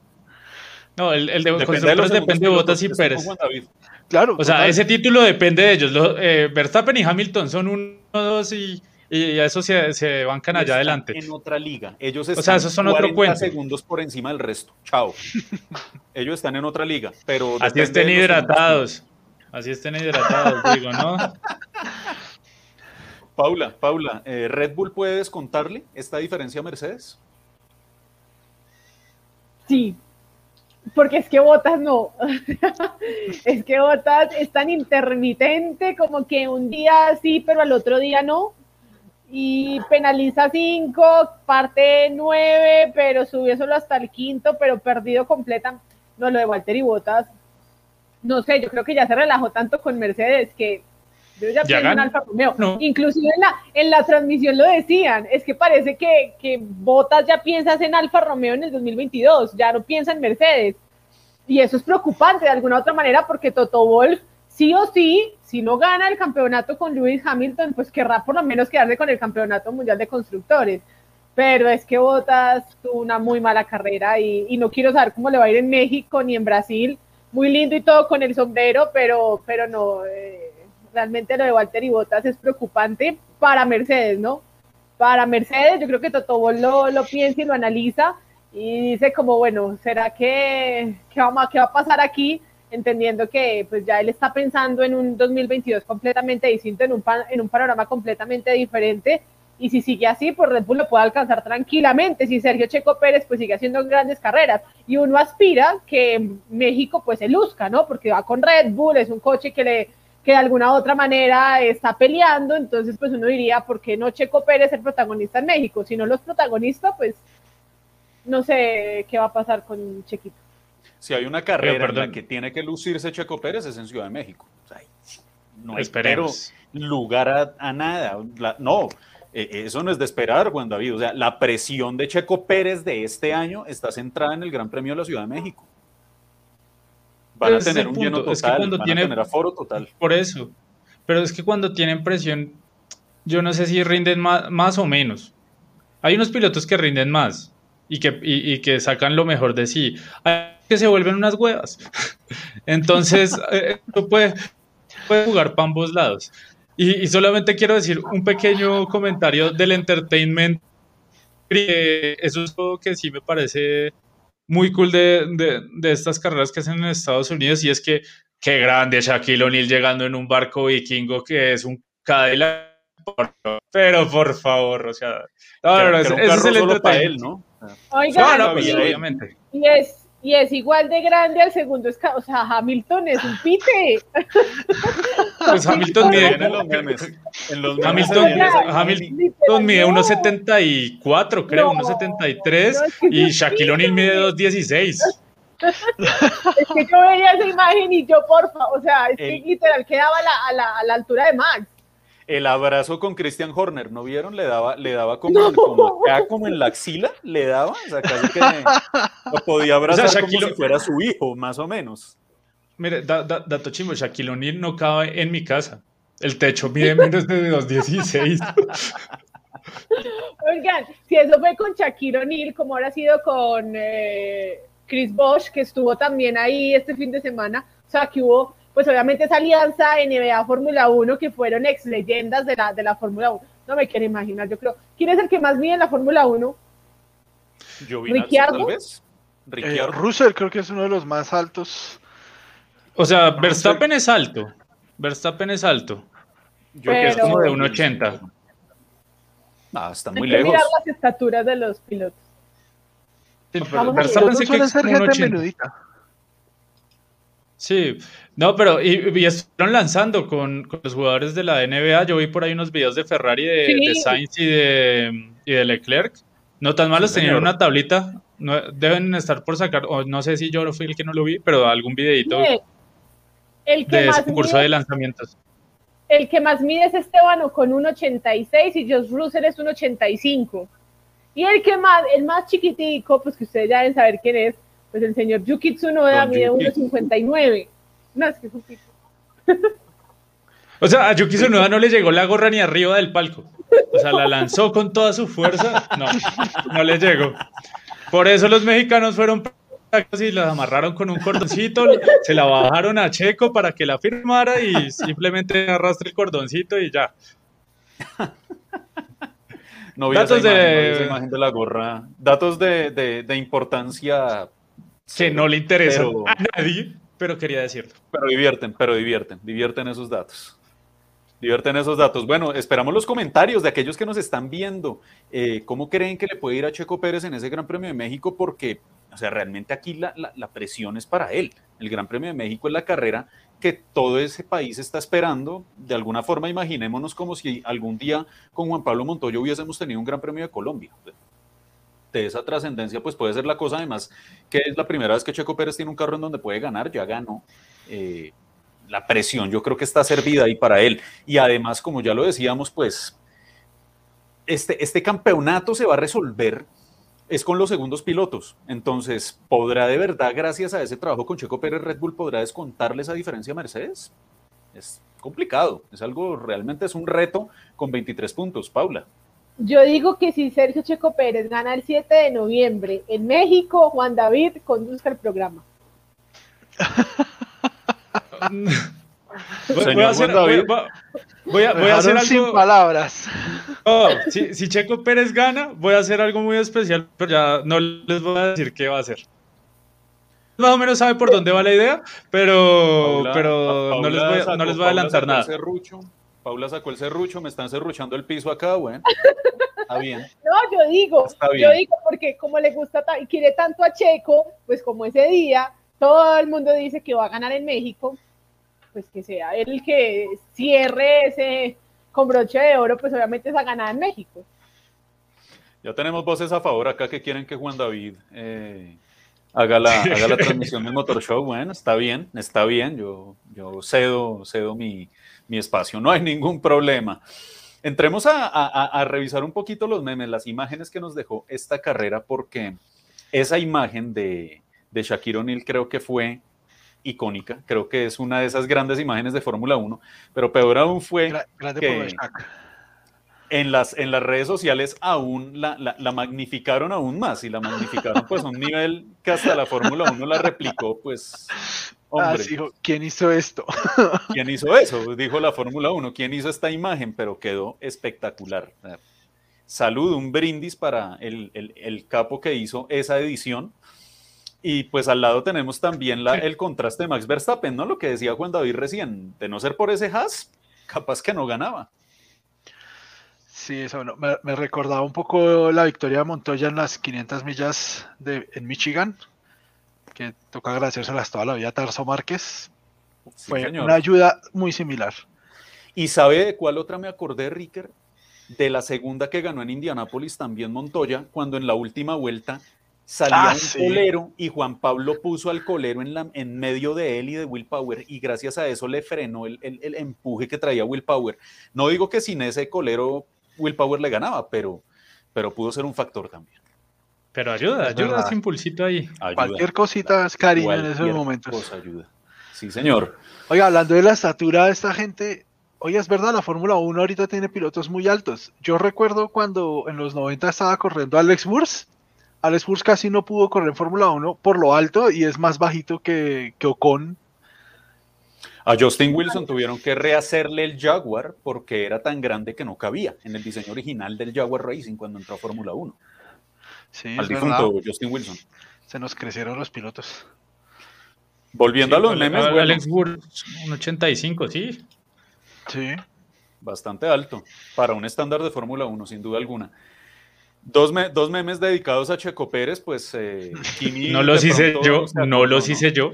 No, el, el de Depende de constructores los depende de Botas y Pérez. Claro. O sea, total. ese título depende de ellos. Lo- eh, Verstappen y Hamilton son uno, dos y, y a eso se, se bancan allá adelante. En otra liga. Ellos sea, están esos son otro 40 cuento. segundos por encima del resto. Chao. Ellos están en otra liga, pero Así estén hidratados. Así estén hidratados, digo, ¿no? Paula, Paula, eh, ¿Red Bull puede descontarle esta diferencia a Mercedes? Sí, porque es que Botas no. es que Botas es tan intermitente como que un día sí, pero al otro día no. Y penaliza cinco, parte nueve, pero subió solo hasta el quinto, pero perdido completa. No, lo de Walter y Botas. No sé, yo creo que ya se relajó tanto con Mercedes que yo ya, Ya pienso en ganó. Alfa Romeo. No. Inclusive en la, en la transmisión lo decían, es que parece que, que Botas ya piensas en Alfa Romeo en el 2022, ya no piensa en Mercedes. Y eso es preocupante de alguna otra manera porque Toto Wolf sí o sí, si no gana el campeonato con Lewis Hamilton, pues querrá por lo menos quedarse con el campeonato mundial de constructores. Pero es que Botas tuvo una muy mala carrera y, no quiero saber cómo le va a ir en México ni en Brasil. Muy lindo y todo con el sombrero, pero, pero no, eh, realmente lo de Walter y Botas es preocupante para Mercedes, ¿no? Para Mercedes, yo creo que Toto Wolff lo, lo piensa y lo analiza y dice como, bueno, ¿será que, que vamos a, qué va a pasar aquí? Entendiendo que pues ya él está pensando en un 2022 completamente distinto, en un, pan- en un panorama completamente diferente y si sigue así, pues Red Bull lo puede alcanzar tranquilamente. Si Sergio Checo Pérez pues sigue haciendo grandes carreras y uno aspira que México pues se luzca, ¿no? Porque va con Red Bull, es un coche que le que de alguna u otra manera está peleando, entonces pues uno diría, ¿por qué no Checo Pérez el protagonista en México? Si no los protagonistas, pues no sé qué va a pasar con Chequito. Si hay una carrera en la que tiene que lucirse Checo Pérez es en Ciudad de México. O sea, no Esperemos. pero lugar a, a nada. La- no, eh, eso no es de esperar, Juan David. O sea, la presión de Checo Pérez de este año está centrada en el Gran Premio de la Ciudad de México. Van a Ese es tener un lleno punto, es que total, cuando van tiene- a tener aforo total. Por eso. Pero es que cuando tienen presión, yo no sé si rinden más, más o menos. Hay unos pilotos que rinden más y que, y, y que sacan lo mejor de sí. Hay que se vuelven unas huevas. Entonces, eh, esto puede, puede jugar para ambos lados. Y, y solamente quiero decir un pequeño comentario del entertainment. que Eso es algo que sí me parece muy cool de, de, de estas carreras que hacen en Estados Unidos y es que qué grande Shaquille O'Neal llegando en un barco vikingo que es un Cadillac. Pero por favor, o sea, no, no, no, ese, ese es carro el solo para él, ¿no? Oiga, No, no, pues obviamente. y es, y es igual de grande al segundo, esca- o sea, Hamilton es un pite. Pues Hamilton mide, en los memes. En los memes Hamilton, mide No. 1.74, creo, No. 1.73 No, es que y Shaquille O'Neal mide horrible. 2.16. Es que yo veía esa imagen y yo, porfa, o sea, es que El- literal quedaba a la, a la, a la altura de Max. El abrazo con Christian Horner, ¿no vieron? Le daba, le daba como, como acá, como en la axila, le daba, o sea, casi que lo podía abrazar como si fuera su hijo, más o menos. Mire, dato chimo, Shaquille O'Neal no cabe en mi casa. El techo mide menos de 2.16. Oigan, si eso fue con Shaquille O'Neal, como ahora ha sido con eh, Chris Bosch, que estuvo también ahí este fin de semana, o sea, que hubo pues obviamente esa alianza NBA Fórmula 1 que fueron ex leyendas de la, de la Fórmula 1. No me quiero imaginar, yo creo. ¿Quién es el que más mide en la Fórmula 1? ¿Ricciardo? tal vez. Eh, Russell creo que es uno de los más altos. O sea, Verstappen es alto. Verstappen es alto. Yo creo que es como de 1,80. Ah, está muy lejos. mirar las estaturas de los pilotos. Sí, Verstappen sí que es gente Sí, no, pero y, estuvieron lanzando con, los jugadores de la NBA. Yo vi por ahí unos videos de Ferrari, de, Sainz y de, y de Leclerc. No tan malos, tenían una tablita. No, deben estar por sacar, o no sé si yo fui el que no lo vi, pero algún videito el que de ese concurso de lanzamientos. El que más mide es Esteban con un 86 y Josh Russell es un 85. Y el que más, el más chiquitico, pues que ustedes ya deben saber quién es, pues el señor Yuki Tsunoda mide 1,59. No, es que es un pico. O sea, a Yuki Tsunoda no le llegó la gorra ni arriba del palco. O sea, la lanzó con toda su fuerza. No, no le llegó. Por eso los mexicanos fueron y la amarraron con un cordoncito, se la bajaron a Checo para que la firmara y simplemente arrastre el cordoncito y ya. No vi Datos de... imagen de la gorra. Datos de, de importancia que no le interesa a nadie, pero quería decirlo. Pero divierten, pero divierten, divierten esos datos. Divierten esos datos. Bueno, esperamos los comentarios de aquellos que nos están viendo. Eh, ¿Cómo creen que le puede ir a Checo Pérez en ese Gran Premio de México? Porque, o sea, realmente aquí la, la presión es para él. El Gran Premio de México es la carrera que todo ese país está esperando. De alguna forma, imaginémonos como si algún día con Juan Pablo Montoya hubiésemos tenido un Gran Premio de Colombia de esa trascendencia, pues puede ser la cosa además que es la primera vez que Checo Pérez tiene un carro en donde puede ganar, ya ganó. Eh, la presión yo creo que está servida ahí para él. Y además, como ya lo decíamos, pues este, este campeonato se va a resolver es con los segundos pilotos. Entonces, ¿podrá de verdad, gracias a ese trabajo con Checo Pérez, Red Bull podrá descontarle esa diferencia a Mercedes? Es complicado, es algo, realmente es un reto con 23 puntos, Paula. Yo digo que si Sergio Checo Pérez gana el 7 de noviembre en México, Juan David conduzca el programa. voy, a hacer, voy, a, hacer algo. Sin palabras. si, Checo Pérez gana, voy a hacer algo muy especial, pero ya no les voy a decir qué va a hacer. Más o menos sabe por dónde va la idea, pero, pero no, les voy, no les voy a adelantar nada. Paula sacó el serrucho, me están serruchando el piso acá, bueno. Está bien. No, yo digo, yo digo porque como le gusta y quiere tanto a Checo, pues como ese día todo el mundo dice que va a ganar en México, pues que sea él el que cierre ese con broche de oro, pues obviamente esa ganada en México. Ya tenemos voces a favor acá que quieren que Juan David eh, haga, la, haga la transmisión del Motor Show. Bueno, está bien, está bien. Yo, yo cedo, cedo mi, mi espacio, no hay ningún problema. Entremos a, revisar un poquito los memes, las imágenes que nos dejó esta carrera, porque esa imagen de, de Shaquille O'Neal creo que fue icónica, creo que es una de esas grandes imágenes de Fórmula 1, pero peor aún fue que en las, en las redes sociales aún la, la, magnificaron aún más y la magnificaron pues a un nivel que hasta la Fórmula 1 la replicó pues Ah, ¿quién hizo esto? ¿Quién hizo eso? Dijo la Fórmula 1. ¿Quién hizo esta imagen? Pero quedó espectacular. Salud, un brindis para el, capo que hizo esa edición. Y pues al lado tenemos también la, el contraste de Max Verstappen, ¿no? Lo que decía Juan David recién, de no ser por ese Haas, capaz que no ganaba. Sí, eso me, me, recordaba un poco la victoria de Montoya en las 500 millas de, en Michigan, que toca agradecérselas toda la vida a Tarso Márquez. Fue una ayuda muy similar. ¿Y sabe de cuál otra me acordé, Ricker? De la segunda que ganó en Indianápolis también Montoya, cuando en la última vuelta salía Ah, un sí. colero y Juan Pablo puso al colero en, la, en medio de él y de Will Power y gracias a eso le frenó el, el- el empuje que traía Will Power. No digo que sin ese colero Will Power le ganaba, pero, pero pudo ser un factor también. Pero ayuda, Es ayuda ese impulsito ahí. Ayuda. Cualquier cosita es cariño en esos momentos. cosa ayuda. Sí, señor. Oiga, hablando de la estatura de esta gente, oye, es verdad, la Fórmula 1 ahorita tiene pilotos muy altos. Yo recuerdo cuando en los 90 estaba corriendo Alex Wurz. Alex Wurz casi no pudo correr en Fórmula 1 por lo alto y es más bajito que, que Ocon. A Justin Wilson tuvieron que rehacerle el Jaguar porque era tan grande que no cabía en el diseño original del Jaguar Racing cuando entró a Fórmula 1. Sí, Al verdad. difunto Justin Wilson. Se nos crecieron los pilotos. Volviendo a los memes, bueno, Alex Wood, un 85, sí. Sí. bastante alto para un estándar de Fórmula 1, sin duda alguna. Dos, me- dos memes dedicados a Checo Pérez, pues eh, Kimi No los hice pronto yo, no los hice yo.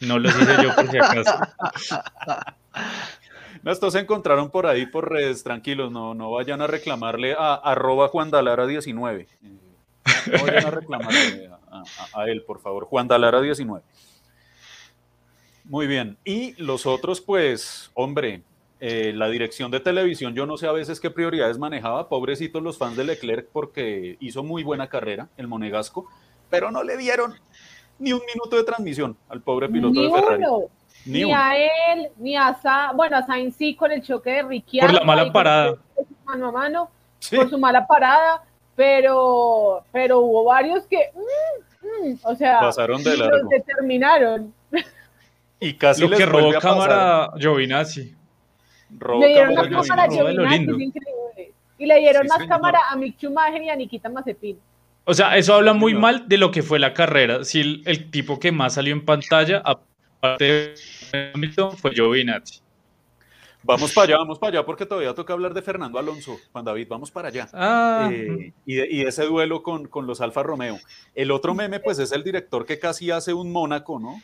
No los hice yo por si acaso. No, estos se encontraron por ahí por redes, tranquilos, no, no vayan a reclamarle a arroba Juan Dalara 19. Eh, No vayan a reclamarle a, a- a él, por favor, Juan Dalara 19. Muy bien. Y los otros, pues, hombre, eh, la dirección de televisión, yo no sé a veces qué prioridades manejaba, pobrecitos los fans de Leclerc, porque hizo muy buena carrera, el monegasco, pero no le dieron ni un minuto de transmisión al pobre piloto Ni de Ferrari. uno. Ni Ni, uno. a él, ni a Sa bueno, a Sainz sí con el choque de Ricciardo. Por la mala parada. Mano a mano, Sí. por su mala parada, pero, pero hubo varios que, mm, mm, o sea, Pasaron de ni los largo. determinaron. Y casi Lo les que robó cámara Giovinazzi. Robó le dieron cámara más cámara a Giovinazzi. Increíble. Y le dieron Sí, más señor. cámara a Mick Schumacher y a Nikita Mazepin. O sea, eso habla muy mal de lo que fue la carrera. Si el, el tipo que más salió en pantalla, aparte de Hamilton, fue Giovinazzi. Vamos para allá, vamos para allá, porque todavía toca hablar de Fernando Alonso. Juan David, vamos para allá. Ah, Eh, y, de, y de ese duelo con, con los Alfa Romeo. El otro meme, pues, es el director que casi hace un Mónaco, ¿no?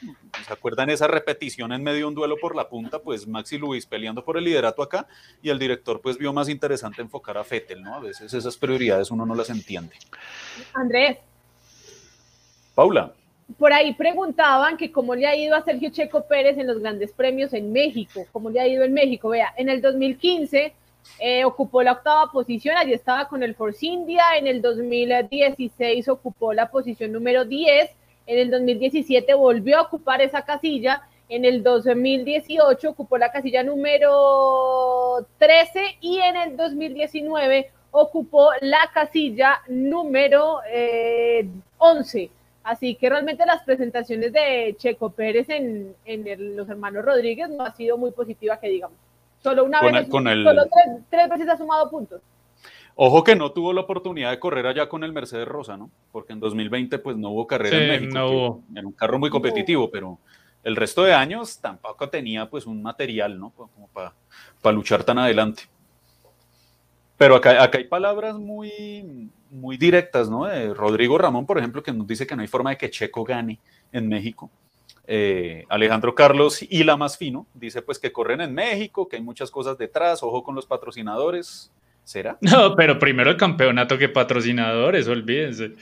¿Se acuerdan esa repetición en medio de un duelo por la punta? Pues Maxi Luis peleando por el liderato acá, y el director, pues, vio más interesante enfocar a Fettel, ¿no? A veces esas prioridades uno no las entiende. Andrés, Paula, por ahí preguntaban que cómo le ha ido a Sergio Checo Pérez en los grandes premios en México, cómo le ha ido en México. Vea, en el 2015 eh, ocupó la octava posición, allí estaba con el Force India, en el 2016 ocupó la posición número 10, en el 2017 volvió a ocupar esa casilla, en el 2018 ocupó la casilla número 13 y en el 2019 ocupó la casilla número eh, 11. Así que realmente las presentaciones de Checo Pérez en, en el- los hermanos Rodríguez no ha sido muy positiva, que digamos. Solo una Con vez, el- con el- solo tres, tres veces ha sumado puntos. ojo que no tuvo la oportunidad de correr allá con el Mercedes Rosa, ¿no? Porque en 2020, pues, no hubo carrera Sí, en México. no hubo. Era un carro muy competitivo, pero el resto de años tampoco tenía, pues, un material, ¿no? Como para luchar tan adelante. Pero acá, acá hay palabras muy, muy directas, ¿no? De Rodrigo Ramón, por ejemplo, que nos dice que no hay forma de que Checo gane en México. Eh, Alejandro Carlos y la más fino dice pues que corren en México, que hay muchas cosas detrás, ojo con los patrocinadores. ¿Será? No, pero primero el campeonato que patrocinadores, olvídense.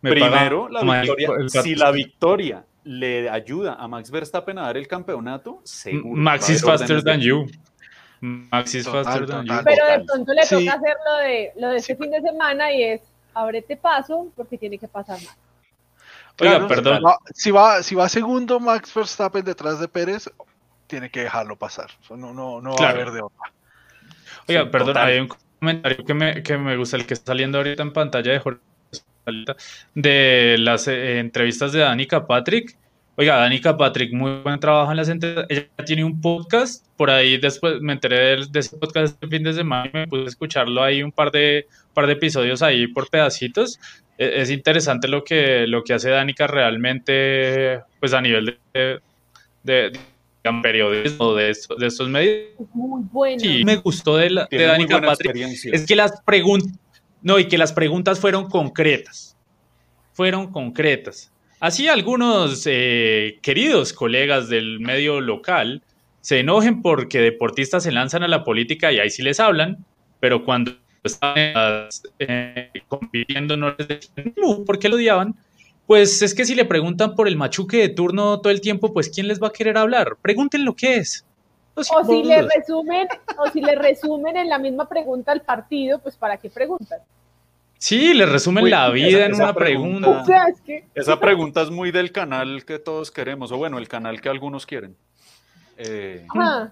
Me Primero, la victoria. el Si la victoria le ayuda a Max Verstappen a dar el campeonato, seguro. Max is faster than you. Max is Total, faster than you. total. Pero de Total. pronto le Sí. toca hacer lo de, lo de este fin de semana y es ábrete paso porque tiene que pasar más. Oiga, Claro, perdón. va- si, va, si va segundo Max Verstappen detrás de Pérez, tiene que dejarlo pasar. No, no, no va a haber de otra. Oiga, Sí, perdón, total. hay un comentario que me, que me gusta, el que está saliendo ahorita en pantalla de Jorge de las eh, entrevistas de Danica Patrick. Oiga, Danica Patrick, muy buen trabajo en las entrevistas. Ella tiene un podcast, por ahí después me enteré de, ese podcast este fin de semana y me puse a escucharlo ahí un par de, par de episodios ahí por pedacitos. E- Es interesante lo que, lo que hace Danica realmente, pues a nivel de, de, de periodismo de, estos- de estos medios. Es muy bueno. Sí, me gustó de, la, de Danica Patrick experiencia. es que las preguntas, no, y que las preguntas fueron concretas, fueron concretas. Así algunos eh, queridos colegas del medio local se enojen porque deportistas se lanzan a la política y ahí sí les hablan, pero cuando están eh, compitiendo no les dicen "No", porque lo odiaban. Pues es que si le preguntan por el machuque de turno todo el tiempo, pues ¿quién les va a querer hablar? Pregunten lo que es. O si le resumen, o si le resumen en la misma pregunta al partido, pues ¿para qué preguntan? Sí, le resumen la vida en una pregunta. Esa pregunta es muy del canal que todos queremos, o bueno, el canal que algunos quieren. Eh,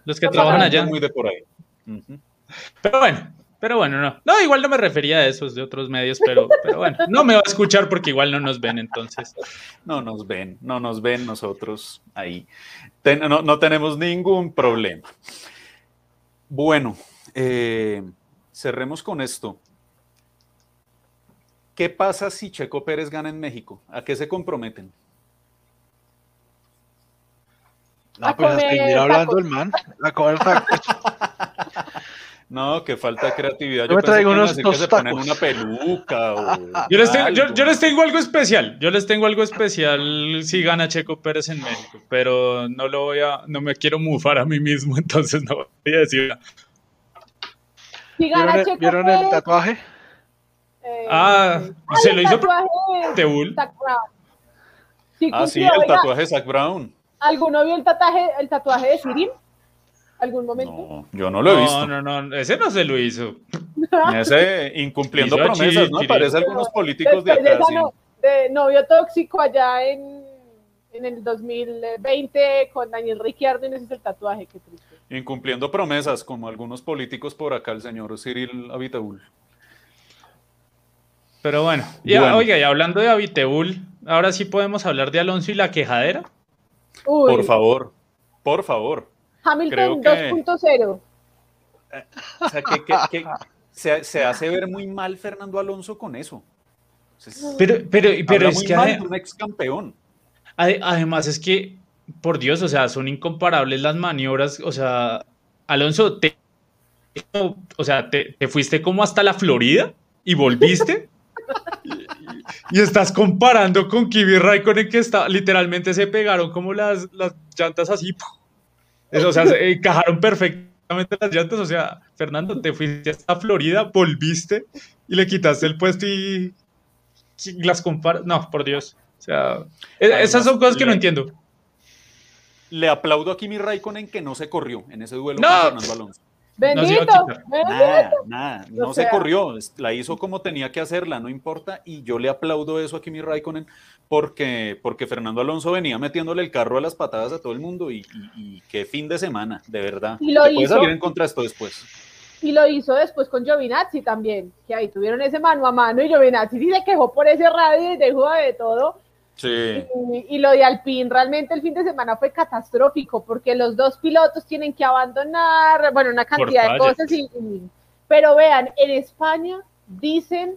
los que trabajan allá. Muy de por ahí. Pero bueno, pero bueno, no. No, igual no me refería a esos de otros medios, pero, pero bueno, no me va a escuchar porque igual no nos ven entonces. No nos ven, no nos ven nosotros ahí. no, tenemos ningún problema. Bueno, eh, cerremos con esto. ¿Qué pasa si Checo Pérez gana en México? ¿A qué se comprometen? No, pues a seguir hablando el man, a comer No, que falta de creatividad. Yo, me traigo unos que se ponen una peluca o yo, les tengo, yo, les tengo, algo especial. Yo les tengo algo especial si gana Checo Pérez en México, pero no lo voy a, no me quiero mufar a mí mismo, entonces no voy a decir. Si gana ¿Vieron, Checo ¿vieron el tatuaje? Eh, ah, se lo hizo Teul. ah, sí, el tatuaje de Zach Brown. ¿Alguno vio el tatuaje, el tatuaje de Sirim? ¿Algún momento? No, yo no lo he visto. No, no, no, ese no se lo hizo. ese incumpliendo promesas, ¿no? Parece algunos políticos de acá. De, novio tóxico allá en, en, el 2020 con Daniel Ricciardo y ese es el tatuaje, qué triste. Incumpliendo promesas, como algunos políticos por acá, el señor Cyril Abitaúl. Pero bueno, ya, oiga, y hablando de Abiteul, ahora sí podemos hablar de Alonso y la quejadera. Por favor, por favor. Hamilton 2.0. Eh, o sea, que, se, hace ver muy mal Fernando Alonso con eso. pero, pero, pero es muy que. Mal un ex campeón. Además, es que, por Dios, o sea, son incomparables las maniobras. O sea, Alonso, te, o sea, te, te fuiste como hasta la Florida y volviste. Y, estás comparando con Kimi Raikkonen que está, literalmente se pegaron como las, las llantas así. o sea, se encajaron perfectamente las llantas. O sea, Fernando, te fuiste a Florida, volviste y le quitaste el puesto y, las comparas. No, por Dios. O sea, e, esas son cosas que no entiendo. Le aplaudo a Kimi Raikkonen que no se corrió en ese duelo con Fernando Alonso. Bendito, Nada, nada, no se corrió, la hizo como tenía que hacerla, no importa, y yo le aplaudo eso a Kimi Raikkonen porque, porque Fernando Alonso venía metiéndole el carro a las patadas a todo el mundo y, qué fin de semana, de verdad. Y lo hizo, salir en contra esto después. Y lo hizo después con Giovinazzi también, que ahí tuvieron ese mano a mano y Giovinazzi sí se quejó por ese radio y dejó de todo y, lo de Alpine realmente el fin de semana fue catastrófico porque los dos pilotos tienen que abandonar, bueno, una cantidad de cosas. pero vean, en España dicen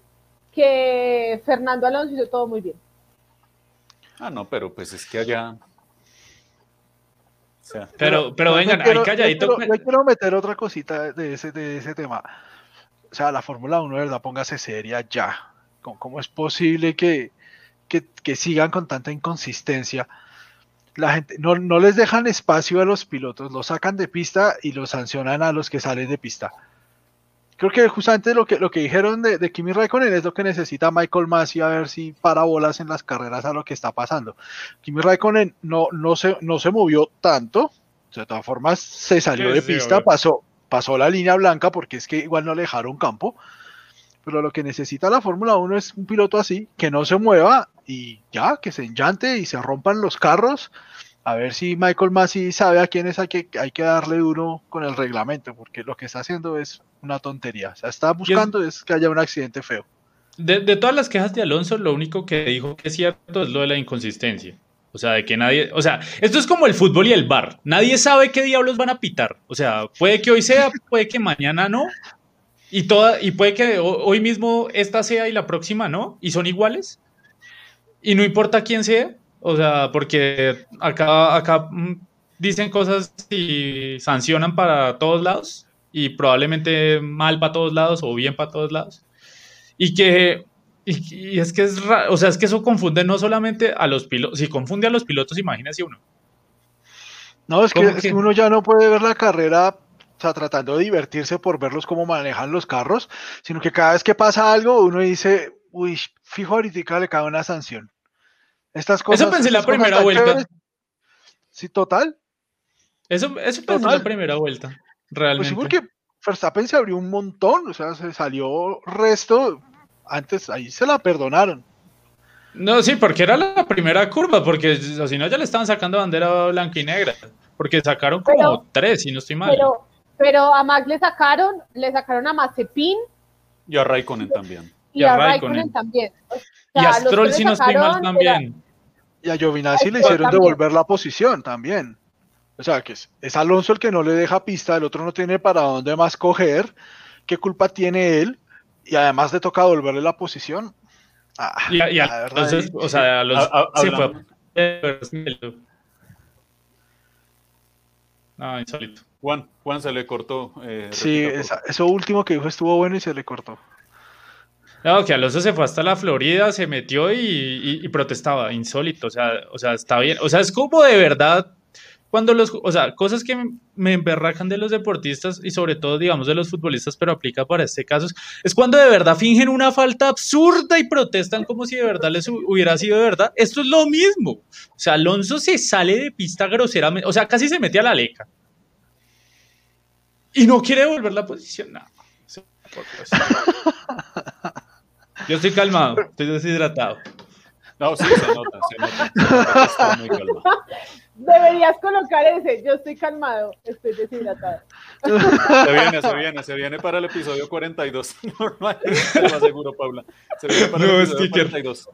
que Fernando Alonso hizo todo muy bien. Ah, no, pero pues es que allá... pero, pero vengan, hay calladito. Yo quiero, meter otra cosita de ese, de ese tema. O sea, la Fórmula 1, ¿verdad? Póngase seria ya. cómo es posible que, que, sigan con tanta inconsistencia. La gente no, no, les dejan espacio a los pilotos, los sacan de pista y los sancionan a los que salen de pista. Creo que justamente lo que, lo que dijeron de, de Kimi Raikkonen es lo que necesita Michael Masi a ver si para bolas en las carreras a lo que está pasando. Kimi Raikkonen no, no, se, no se movió tanto, de todas formas se salió de pista, pasó, pasó la línea blanca porque es que igual no le dejaron campo pero lo que necesita la Fórmula 1 es un piloto así, que no se mueva y ya, que se enllante y se rompan los carros. A ver si Michael Massey sabe a quién es hay que, hay que darle duro con el reglamento, porque lo que está haciendo es una tontería. O sea, está buscando es, que haya un accidente feo. De, de, todas las quejas de Alonso, lo único que dijo que es cierto es lo de la inconsistencia. O sea, de que nadie, o sea, esto es como el fútbol y el bar. Nadie sabe qué diablos van a pitar. O sea, puede que hoy sea, puede que mañana no, y, toda, y puede que hoy mismo esta sea y la próxima no, y son iguales. Y no importa quién sea, o sea, porque acá, acá mm, dicen cosas y sancionan para todos lados, y probablemente mal para todos lados o bien para todos lados. Y que y, es que es o sea, es que eso confunde no solamente a los pilotos, si confunde a los pilotos, imagínese uno. No, es que, es que, uno ya no puede ver la carrera sea, tratando de divertirse por verlos cómo manejan los carros, sino que cada vez que pasa algo, uno dice, uy, fijo ahorita le cae una sanción. Estas cosas. Eso pensé la primera vuelta. chéveres. Sí, total. Eso, eso pensé Total. la primera vuelta, Pues realmente. sí, porque Verstappen se abrió un montón, o sea, se salió resto. Antes ahí se la perdonaron. No, sí, porque era la primera curva, porque o si no ya le estaban sacando bandera blanca y negra. Porque sacaron como Pero- tres, si no estoy mal. Pero, pero a Max le sacaron, le sacaron a Mazepin Y a Raikkonen también. y, Y a Raikkonen. También. O y a Stroll, si no estoy mal, también. Y a Giovinazzi le hicieron también. devolver la posición también. O sea, que es, es Alonso el que no le deja pista, el otro no tiene para dónde más coger. ¿Qué culpa tiene él? Y además le toca devolverle la posición. Ah, Y, a- y a- la verdad, entonces, o sea, a los, A- a- se fue. No, insólito. Juan, Juan se le cortó. eh, sí, esa- eso último que dijo estuvo bueno y se le cortó. No, que Alonso se fue hasta la Florida, se metió y, y- y protestaba, insólito, o sea, o sea, está bien, o sea, es como de verdad, cuando los, o sea, cosas que me- emberracan de los deportistas y sobre todo, digamos, de los futbolistas, pero aplica para este caso, es cuando de verdad fingen una falta absurda y protestan como si de verdad les hu- hubiera sido de verdad. Esto es lo mismo, o sea, Alonso se sale de pista groseramente, o sea, casi se mete a la leca. Y no quiere devolver la posición, no. Yo estoy calmado, estoy deshidratado. No, sí, se nota, se nota. Está muy calmado. Deberías colocar ese. Yo estoy calmado, estoy deshidratado. Se viene, se viene, se viene para el episodio 42. Normal, te lo aseguro, Paula. Se viene para el Nuevo episodio sticker. 42.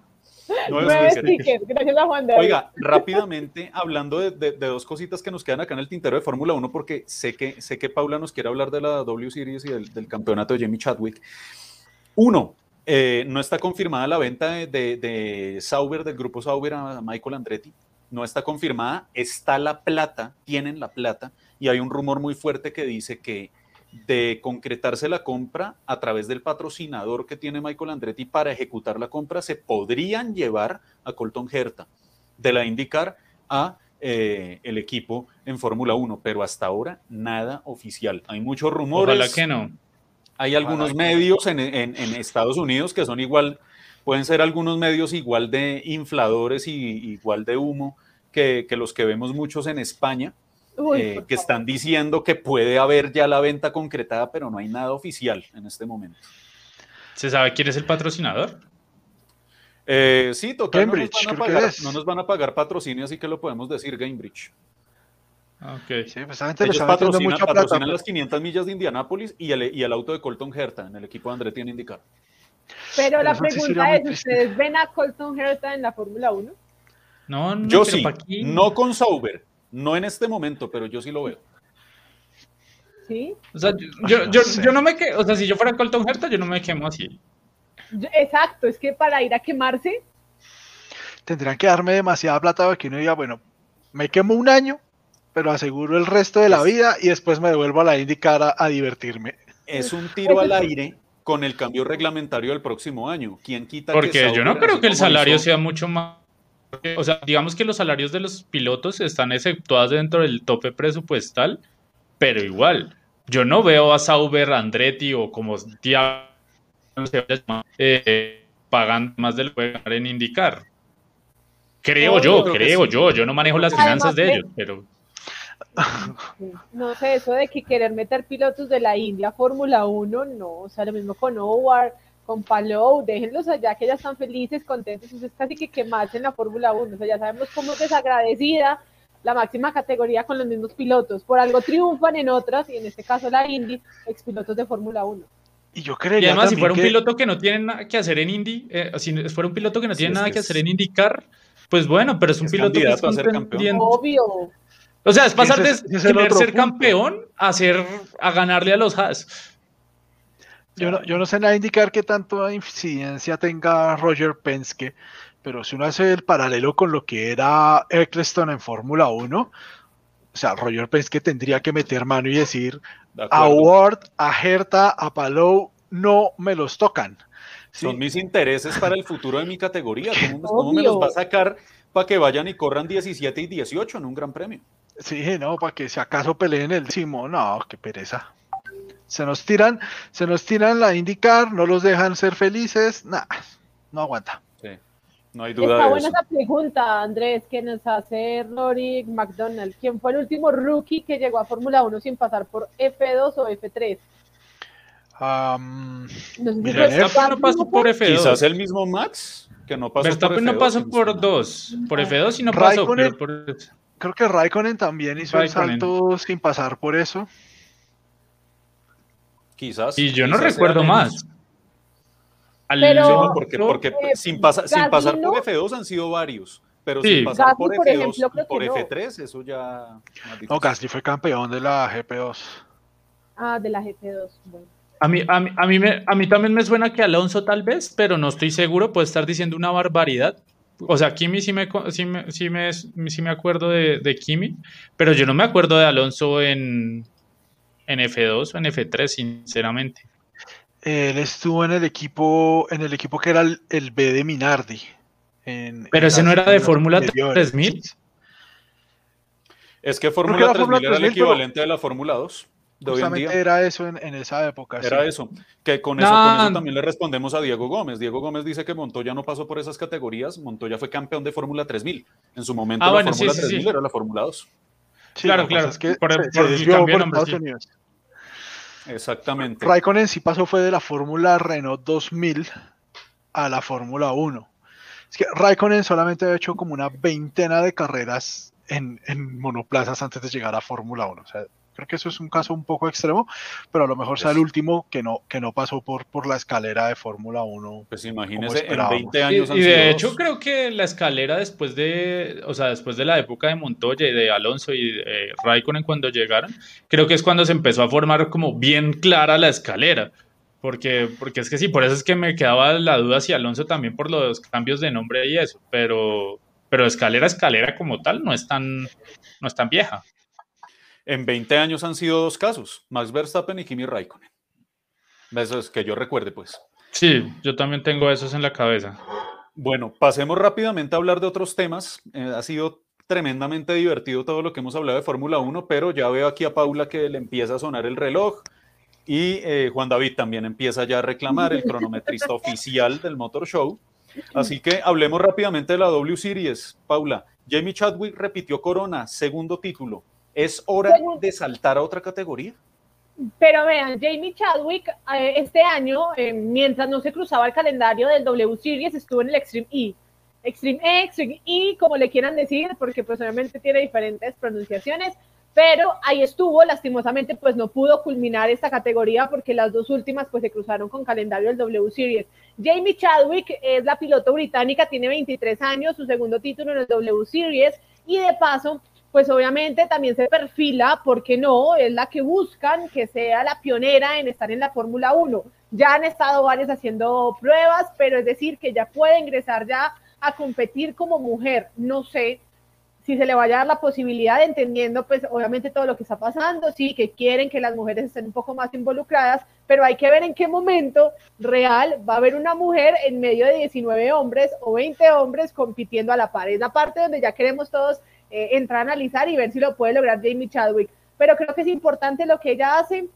Nuevo Nueve sticker. Gracias a Juan David. Oiga, rápidamente, hablando de, de- de dos cositas que nos quedan acá en el tintero de Fórmula 1, porque sé que, sé que Paula nos quiere hablar de la W Series y del, del campeonato de Jamie Chadwick. Uno, eh, no está confirmada la venta de, de, de Sauber, del grupo Sauber a Michael Andretti. No está confirmada, está la plata, tienen la plata, y hay un rumor muy fuerte que dice que de concretarse la compra a través del patrocinador que tiene Michael Andretti para ejecutar la compra, se podrían llevar a Colton Herta de la IndyCar a eh, el equipo en Fórmula 1, pero hasta ahora nada oficial. Hay muchos rumores. Ojalá que no. Hay algunos medios en, en- en Estados Unidos que son igual, pueden ser algunos medios igual de infladores y igual de humo que, que los que vemos muchos en España, Uy, eh, que están diciendo que puede haber ya la venta concretada, pero no hay nada oficial en este momento. ¿Se sabe quién es el patrocinador? Eh, sí, total, no nos, van a pagar, es. no nos van a pagar patrocinio, así que lo podemos decir Cambridge. Ok. Sí, pues Ellos patrocinan, mucha plata. patrocinan las 500 millas de Indianápolis y el, y el auto de Colton Herta en el equipo de Andretti en IndyCar. Pero la pregunta es. ¿ustedes ven a Colton Herta en la Fórmula 1? No, no, Yo sí, no con Sauber, no en este momento, pero yo sí lo veo. ¿Sí? O sea, yo, yo, yo, yo no me que, o sea, si yo fuera Colton Herta, yo no me quemo así. Exacto, es que para ir a quemarse, Tendrían que darme demasiada plata para que uno diga, bueno, me quemo un año, pero aseguro el resto de la vida y después me devuelvo a la IndyCar a, a divertirme. Es un tiro al aire con el cambio reglamentario del próximo año. ¿Quién quita que Porque yo no creo que el salario hizo- sea mucho más. O sea, digamos que los salarios de los pilotos están exceptuados dentro del tope presupuestal, pero igual, yo no veo a Sauber, Andretti o como diablos se vaya a llamar, eh, pagando más de lo que ganar en indicar. Creo yo, Creo que creo sí. yo, yo no manejo las Además finanzas de- ellos, pero no sé, eso de que querer meter pilotos de la India a Fórmula 1, no, o sea, lo mismo con Howard, con Palou, déjenlos allá que ya están felices, contentos, eso es casi que quemarse en la Fórmula 1, o sea, ya sabemos cómo es desagradecida la máxima categoría con los mismos pilotos, por algo triunfan en otras, y en este caso la Indy, expilotos de Fórmula 1. Y yo Y creería además, si fuera un que- piloto que no tiene nada que hacer en Indy, eh, si fuera un piloto que no tiene nada que que es- hacer en IndyCar, pues bueno, pero es un es piloto que es a ser campeón. Obvio, O sea, es pasar Ese de ese querer ser punto. campeón a ser a ganarle a los Haas. Yo no, yo no sé nada indicar qué tanto incidencia tenga Roger Penske, pero si uno hace el paralelo con lo que era Eccleston en Fórmula 1, o sea, Roger Penske tendría que meter mano y decir De a. Ward, a Herta, a Palou, no me los tocan. ¿sí? Son mis intereses para el futuro de mi categoría. ¿Cómo, cómo me los va a sacar para que vayan y corran 17 y 18 en un gran premio? Sí, no, para que si acaso peleen el décimo, no, qué pereza. Se nos tiran, se nos tiran la indicar, no los dejan ser felices, nada, no aguanta. Sí. No hay duda Está de buena eso. esa pregunta, Andrés, que nos hace Rory McDonald. ¿Quién fue el último rookie que llegó a Fórmula 1 sin pasar por F2 o F3? Am, No sé si Mira, fue Verstappen no pasó por F2. Quizás el mismo Max, que no pasó Verstappen por no F2, pasó si no por estoy mal. 2, por F2 y no pasó, Raikkonen- pero por... creo que Raikkonen también hizo Raikkonen. el salto sin pasar por eso. Quizás. Y yo no recuerdo más. Al- Pero- Sí, no, porque, porque Eh, sin, pasa- sin Gasly pasar por F2 han sido varios, pero Sí. sin pasar Gasly, por por F2 ejemplo, y creo por que no. F3, eso ya... No, Gasly fue campeón de la GP2. Ah, de la GP2. Bueno. A mí, a, mí, a, mí me- a mí también me suena que Alonso tal vez, pero no estoy seguro, puede estar diciendo una barbaridad. O sea, Kimi sí me, sí me, sí me, sí me acuerdo de, de Kimi, pero yo no me acuerdo de Alonso en, en F2 o en F3, sinceramente. Él estuvo en el equipo, en el equipo que era el, el B de Minardi. en- Pero en ese no era de Fórmula anteriores. 3000. Es que Fórmula era 3000 Fórmula era el 3000, pero- equivalente de la Fórmula 2 de hoy en Justamente día. era eso en, en esa época. Era sí. eso. Que con eso, con eso también le respondemos a Diego Gómez. Diego Gómez dice que Montoya no pasó por esas categorías. Montoya fue campeón de Fórmula 3000. En su momento Ah, la bueno, sí, Fórmula sí, 3000 sí. era la Fórmula 2. Sí, Claro, claro, es que por- se- por se Estados. Unidos. Exactamente. Raikkonen sí pasó fue de la Fórmula Renault 2000 a la Fórmula 1. Es que Raikkonen solamente ha hecho como una veintena de carreras en, en monoplazas antes de llegar a Fórmula 1. O sea, creo que eso es un caso un poco extremo, pero a lo mejor sea el Pues- último que no, que no pasó por, por la escalera de Fórmula 1. Pues imagínese, en esperábamos. 20 Y, años han y sido de dos. hecho creo que la escalera después de, o sea, después de la época de Montoya y de Alonso y de Raikkonen cuando llegaron, creo que es cuando se empezó a formar como bien clara la escalera. Porque, porque es que sí, por eso es que me quedaba la duda si Alonso también por los cambios de nombre y eso, pero, pero escalera, escalera como tal no es tan, no es tan vieja. En 20 años han sido dos casos, Max Verstappen y Kimi Raikkonen. Eso es que yo recuerde, pues. Sí, yo también tengo esos en la cabeza. Bueno, pasemos rápidamente a hablar de otros temas. Eh, ha sido tremendamente divertido todo lo que hemos hablado de Fórmula 1, pero ya veo aquí a Paula que le empieza a sonar el reloj y eh, Juan David también empieza ya a reclamar el cronometrista oficial del Motor Show. Así que hablemos rápidamente de la W Series. Paula, Jamie Chadwick repitió corona, segundo título. ¿Es hora de saltar a otra categoría? Pero vean, Jamie Chadwick eh, este año, eh, mientras no se cruzaba el calendario del W Series, estuvo en el Extreme E. Extreme E, Extreme E, como le quieran decir, porque pues obviamente tiene diferentes pronunciaciones, pero ahí estuvo, lastimosamente pues no pudo culminar esta categoría porque las dos últimas pues se cruzaron con calendario del W Series. Jamie Chadwick es la piloto británica, tiene 23 años, su segundo título en el W Series y de paso pues obviamente también se perfila, ¿por qué no? Es la que buscan que sea la pionera en estar en la Fórmula 1. Ya han estado varios haciendo pruebas, pero es decir, que ya puede ingresar ya a competir como mujer. No sé si se le vaya a dar la posibilidad, entendiendo pues obviamente todo lo que está pasando, sí, que quieren que las mujeres estén un poco más involucradas, pero hay que ver en qué momento real va a haber una mujer en medio de 19 hombres o 20 hombres compitiendo a la par. Es la parte donde ya queremos todos eh, entrar a analizar y ver si lo puede lograr Jamie Chadwick. Pero creo que es importante lo que ella hace.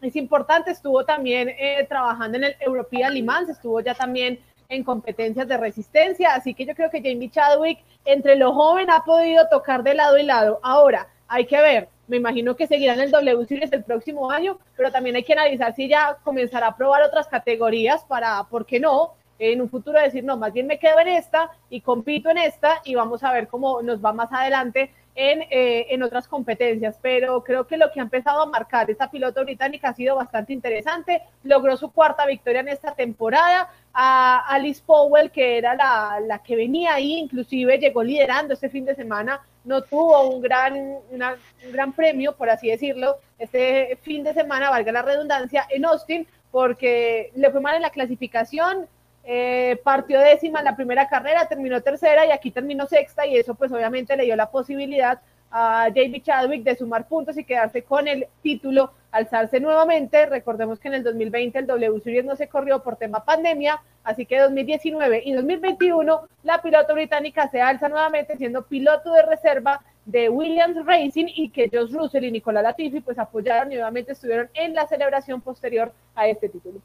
Es importante, estuvo también eh, trabajando en el European Le estuvo ya también en competencias de resistencia, así que yo creo que Jamie Chadwick entre lo joven ha podido tocar de lado y lado. Ahora, hay que ver, me imagino que seguirá en el W Series el próximo año, pero también hay que analizar si ya comenzará a probar otras categorías para, ¿por qué no? En un futuro decir, no, más bien me quedo en esta y compito en esta y vamos a ver cómo nos va más adelante en, eh, en otras competencias. Pero creo que lo que ha empezado a marcar esta piloto británica ha sido bastante interesante. Logró su cuarta victoria en esta temporada. A Alice Powell, que era la, la que venía ahí, inclusive llegó liderando este fin de semana, no tuvo un gran, una, un gran premio, por así decirlo, este fin de semana, valga la redundancia, en Austin, porque le fue mal en la clasificación, eh, partió décima en la primera carrera, terminó tercera y aquí terminó sexta y eso pues obviamente le dio la posibilidad a Jamie Chadwick de sumar puntos y quedarse con el título, alzarse nuevamente. Recordemos que en el 2020 el W Series no se corrió por tema pandemia, así que 2019 y 2021 la piloto británica se alza nuevamente siendo piloto de reserva de Williams Racing y que Josh Russell y Nicolás Latifi pues apoyaron y nuevamente estuvieron en la celebración posterior a este título.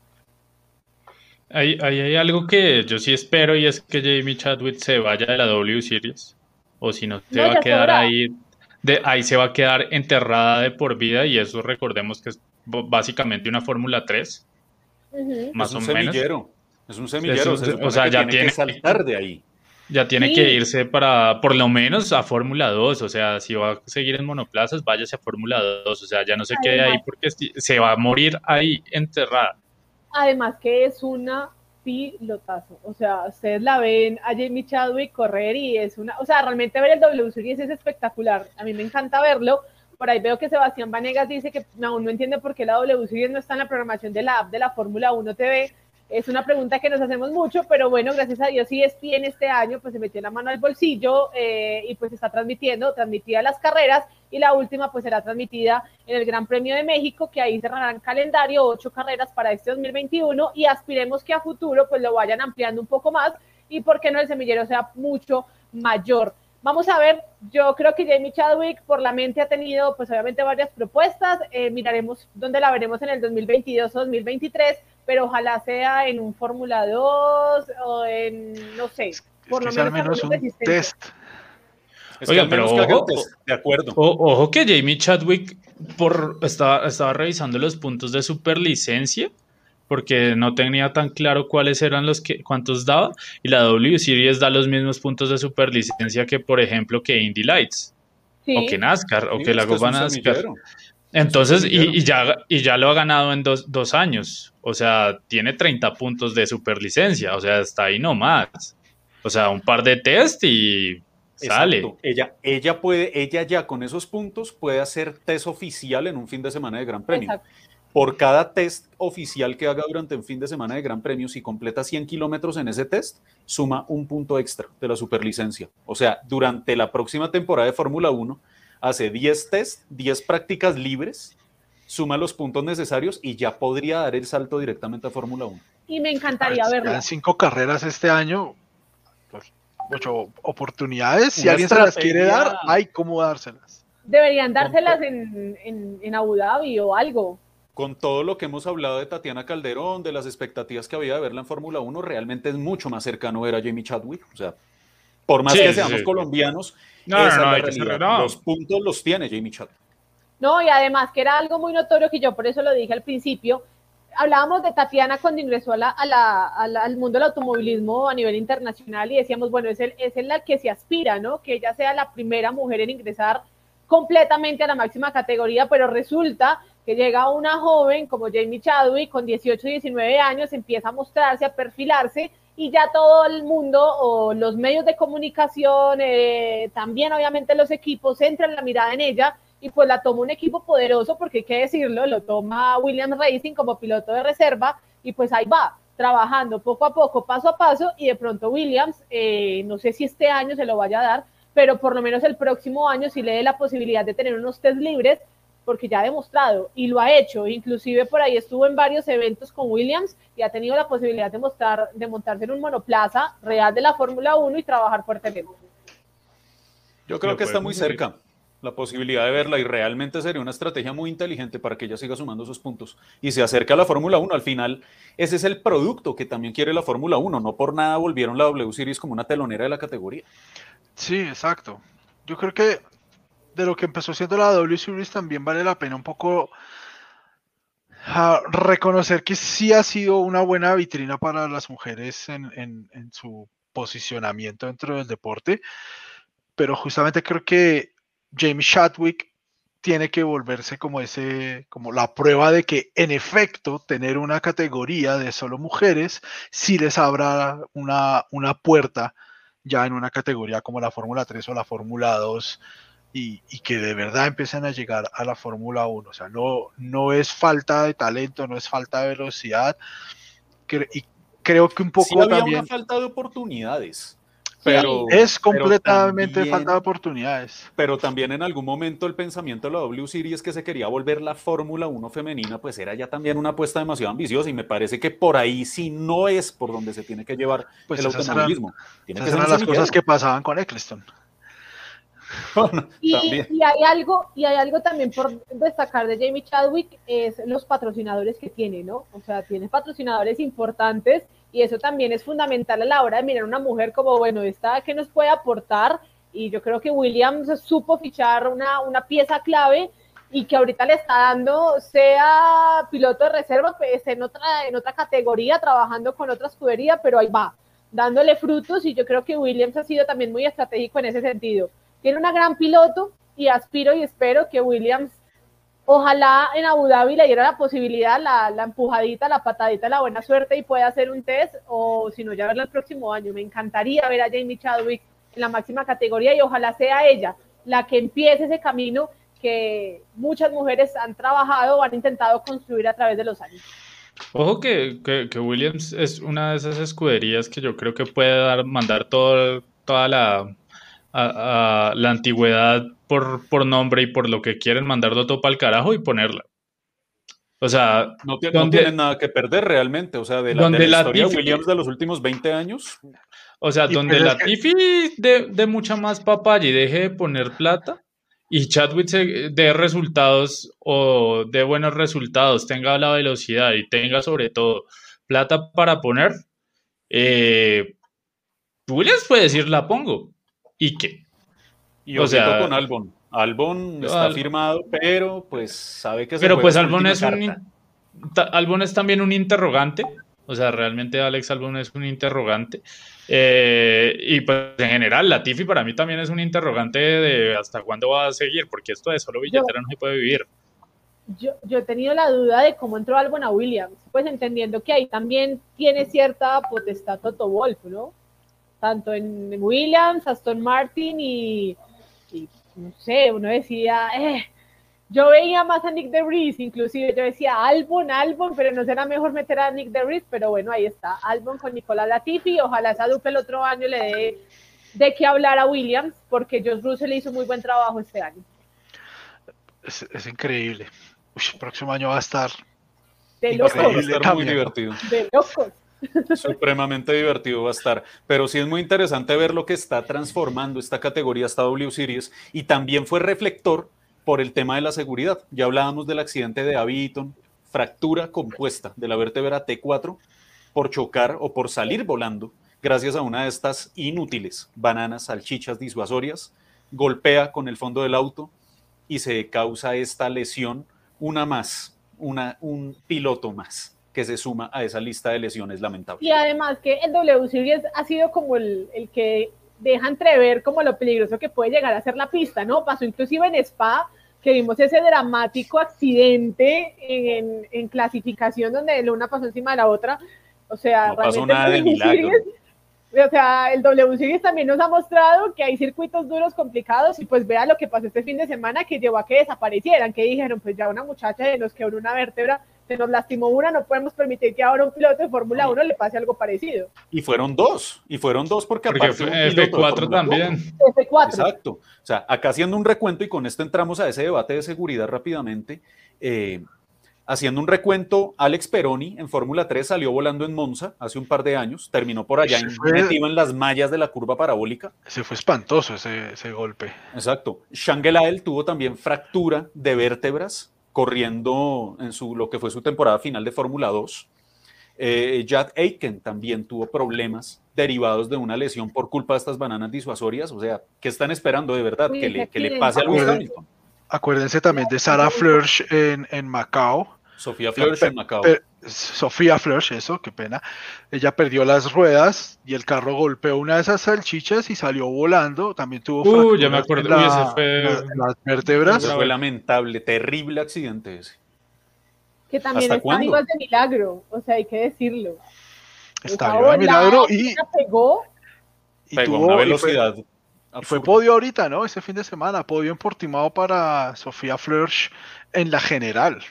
Hay, hay, algo que yo sí espero y es que Jamie Chadwick se vaya de la W Series. O si no, se va a quedar ahí. De, ahí se va a quedar enterrada de por vida y eso recordemos que es básicamente una Fórmula 3. Más o menos. Es un semillero. o sea, ya tiene que saltar de ahí. Ya tiene que irse para, por lo menos, a Fórmula 2. O sea, si va a seguir en monoplazas, váyase a Fórmula 2. O sea, ya no se quede ahí porque se va a morir ahí enterrada. Además que es una pilotazo. O sea, ustedes la ven a Jamie Chadwick correr y es una, o sea, realmente ver el W Series es espectacular. A mí me encanta verlo. Por ahí veo que Sebastián Vanegas dice que aún no entiende por qué la W Series no está en la programación de la app de la Fórmula 1 TV es una pregunta que nos hacemos mucho, pero bueno, gracias a Dios sí ESPN este año pues se metió la mano al bolsillo eh, y pues está transmitiendo, transmitida las carreras y la última pues será transmitida en el Gran Premio de México, que ahí cerrarán calendario, ocho carreras para este 2021 y aspiremos que a futuro pues lo vayan ampliando un poco más y por qué no el semillero sea mucho mayor. Vamos a ver, yo creo que Jamie Chadwick por la mente ha tenido pues obviamente varias propuestas, eh, miraremos dónde la veremos en el 2022 o 2023, pero ojalá sea en un Fórmula 2 o en, no sé, por lo menos, un test. Oiga, pero ojo, de acuerdo. ojo que Jamie Chadwick por, estaba, estaba revisando los puntos de superlicencia porque no tenía tan claro cuáles eran los que cuántos daba y la W Series da los mismos puntos de superlicencia que por ejemplo que Indy Lights o que NASCAR o que la Copa NASCAR. Entonces, y, ya, y ya lo ha ganado en dos, años. O sea, tiene 30 puntos de superlicencia. O sea, está ahí nomás. O sea, un par de test y sale. Ella, ella puede, ella ya con esos puntos puede hacer test oficial en un fin de semana de Gran Premio. Por cada test oficial que haga durante un fin de semana de Gran Premio, si completa 100 kilómetros en ese test, suma un punto extra de la superlicencia. O sea, durante la próxima temporada de Fórmula 1, hace 10 test, 10 prácticas libres, suma los puntos necesarios y ya podría dar el salto directamente a Fórmula 1. Y me encantaría verlo. En cinco carreras este año, pues, ocho oportunidades. Si alguien se las quiere dar, hay cómo dárselas. Deberían dárselas en, en, en Abu Dhabi o algo con todo lo que hemos hablado de Tatiana Calderón, de las expectativas que había de verla en Fórmula 1, realmente es mucho más cercano ver a Jamie Chadwick. O sea, por más que seamos colombianos, los puntos los tiene Jamie Chadwick. No, y además que era algo muy notorio que yo por eso lo dije al principio. Hablábamos de Tatiana cuando ingresó a la, al mundo del automovilismo a nivel internacional y decíamos, bueno, es, el, es en la que se aspira, ¿no? Que ella sea la primera mujer en ingresar completamente a la máxima categoría, pero resulta que llega una joven como Jamie Chadwick con 18, 19 años, empieza a mostrarse, a perfilarse y ya todo el mundo o los medios de comunicación, eh, también obviamente los equipos, centran la mirada en ella y pues la toma un equipo poderoso porque hay que decirlo, lo toma Williams Racing como piloto de reserva y pues ahí va, trabajando poco a poco, paso a paso y de pronto Williams, eh, no sé si este año se lo vaya a dar, pero por lo menos el próximo año sí le dé la posibilidad de tener unos test libres porque ya ha demostrado y lo ha hecho, inclusive por ahí estuvo en varios eventos con Williams y ha tenido la posibilidad de, mostrar, de montarse en un monoplaza real de la Fórmula 1 y trabajar fuertemente. Yo creo que está muy cerca la posibilidad de verla y realmente sería una estrategia muy inteligente para que ella siga sumando sus puntos y se acerque a la Fórmula 1. Al final, ese es el producto que también quiere la Fórmula 1. No por nada volvieron la W Series como una telonera de la categoría. Sí, exacto. Yo creo que de lo que empezó siendo la W Series también vale la pena un poco ah, reconocer que sí ha sido una buena vitrina para las mujeres en, su posicionamiento dentro del deporte, pero justamente creo que James Chadwick tiene que volverse como ese, como la prueba de que en efecto tener una categoría de solo mujeres sí les abra una, una puerta ya en una categoría como la Fórmula 3 o la Fórmula 2 y, que de verdad empiecen a llegar a la Fórmula 1. O sea, no, no es falta de talento, no es falta de velocidad. y creo que un poco sí había también. Una falta de oportunidades. Pero, es completamente falta de oportunidades. Pero también en algún momento el pensamiento de la W Series que se quería volver la Fórmula 1 femenina, pues era ya también una apuesta demasiado ambiciosa y me parece que por ahí sí no es por donde se tiene que llevar pues el automovilismo. Tiene que ser las cosas que pasaban con Eccleston. y, hay algo, y hay algo también por destacar de Jamie Chadwick, es los patrocinadores que tiene, ¿no? O sea, tiene patrocinadores importantes y eso también es fundamental a la hora de mirar a una mujer como, bueno, esta que nos puede aportar y yo creo que Williams supo fichar una, una pieza clave y que ahorita le está dando, sea piloto de reserva, pues en otra, en otra categoría, trabajando con otra escudería, pero ahí va, dándole frutos y yo creo que Williams ha sido también muy estratégico en ese sentido. Tiene una gran piloto y aspiro y espero que Williams, ojalá en Abu Dhabi le diera la posibilidad, la, la empujadita, la patadita, la buena suerte y pueda hacer un test o si no, ya verla el próximo año. Me encantaría ver a Jamie Chadwick en la máxima categoría y ojalá sea ella la que empiece ese camino que muchas mujeres han trabajado o han intentado construir a través de los años. Ojo que, que, Williams es una de esas escuderías que yo creo que puede dar, mandar todo, toda la, la antigüedad por, por nombre y por lo que quieren mandarlo todo para el carajo y ponerla. O sea, no, tienen nada que perder realmente. O sea, de la, de la historia Williams de los últimos 20 años. O sea, donde pues la Tiffy de, de, mucha más papaya y deje de poner plata y Chadwick dé resultados o de buenos resultados, tenga la velocidad y tenga sobre todo plata para poner, eh, Williams puede decir la pongo. ¿Y qué? Y o sea, con Albon. Albon está firmado, pero pues sabe que se Pero pues Albon es un Albon es también un interrogante. O sea, realmente Alex Albon es un interrogante. Eh, y pues en general, la Tiffy para mí también es un interrogante de hasta cuándo va a seguir, porque esto de solo billetera no se puede vivir. Yo, yo, he tenido la duda de cómo entró Albon a Williams, pues entendiendo que ahí también tiene cierta potestad Toto Wolf, ¿no? Tanto en Williams, Aston Martin y, y no sé, uno decía, eh, yo veía más a Nick DeVries, inclusive yo decía Albon, Albon, pero no será mejor meter a Nick DeVries, pero bueno, ahí está, Albon con Nicolás Latifi, ojalá esa dupla el otro año le dé de qué hablar a Williams, porque Josh Russell hizo muy buen trabajo este año. Es, increíble. el próximo año va a estar de locos. Va a estar muy divertido. De locos. Supremamente divertido va a estar. Pero sí es muy interesante ver lo que está transformando esta categoría, esta W Series, y también fue reflector por el tema de la seguridad. Ya hablábamos del accidente de Abiton, fractura compuesta de la vértebra T4 por chocar o por salir volando gracias a una de estas inútiles bananas, salchichas disuasorias, golpea con el fondo del auto y se causa esta lesión, una más, un piloto más que se suma a esa lista de lesiones lamentables. Y además que el W Series ha sido como el, el que deja entrever como lo peligroso que puede llegar a ser la pista, ¿no? Pasó inclusive en Spa, que vimos ese dramático accidente en, clasificación donde una pasó encima de la otra. O sea, no pasó nada de milagro. o sea, el W Series también nos ha mostrado que hay circuitos duros, complicados, y pues vea lo que pasó este fin de semana que llevó a que desaparecieran, que dijeron, pues ya una muchacha de nos quebró una vértebra, se nos lastimó una, no podemos permitir que ahora un piloto de Fórmula 1 le pase algo parecido. Y fueron dos, y fueron dos porque, porque F4 también. F4. Exacto. O sea, acá haciendo un recuento y con esto entramos a ese debate de seguridad rápidamente. Eh, haciendo un recuento, Alex Peroni en Fórmula 3 salió volando en Monza hace un par de años, terminó por allá metido en las mallas de la curva parabólica. Se fue espantoso ese, ese golpe. Exacto. Shangelael tuvo también fractura de vértebras corriendo en su, lo que fue su temporada final de Fórmula 2. Eh, Jad Aiken también tuvo problemas derivados de una lesión por culpa de estas bananas disuasorias. O sea, ¿qué están esperando de verdad? que, le, que le pase a Lewis Hamilton. Acuérdense también de Sarah Flörsch en, en Macao. Sofía Flörsch en Macao. Sofía Flörsch, eso, qué pena. Ella perdió las ruedas y el carro golpeó una de esas salchichas y salió volando. También tuvo uh, ya me acuerdo. las vértebras. fue lamentable, terrible accidente ese. Que también está vivo de milagro, o sea, hay que decirlo. Está vivo de milagro y pegó. Y tuvo, una velocidad. Y fue, podio ahorita, ¿no? Ese fin de semana, podio en Portimao para Sofía Flörsch en la general.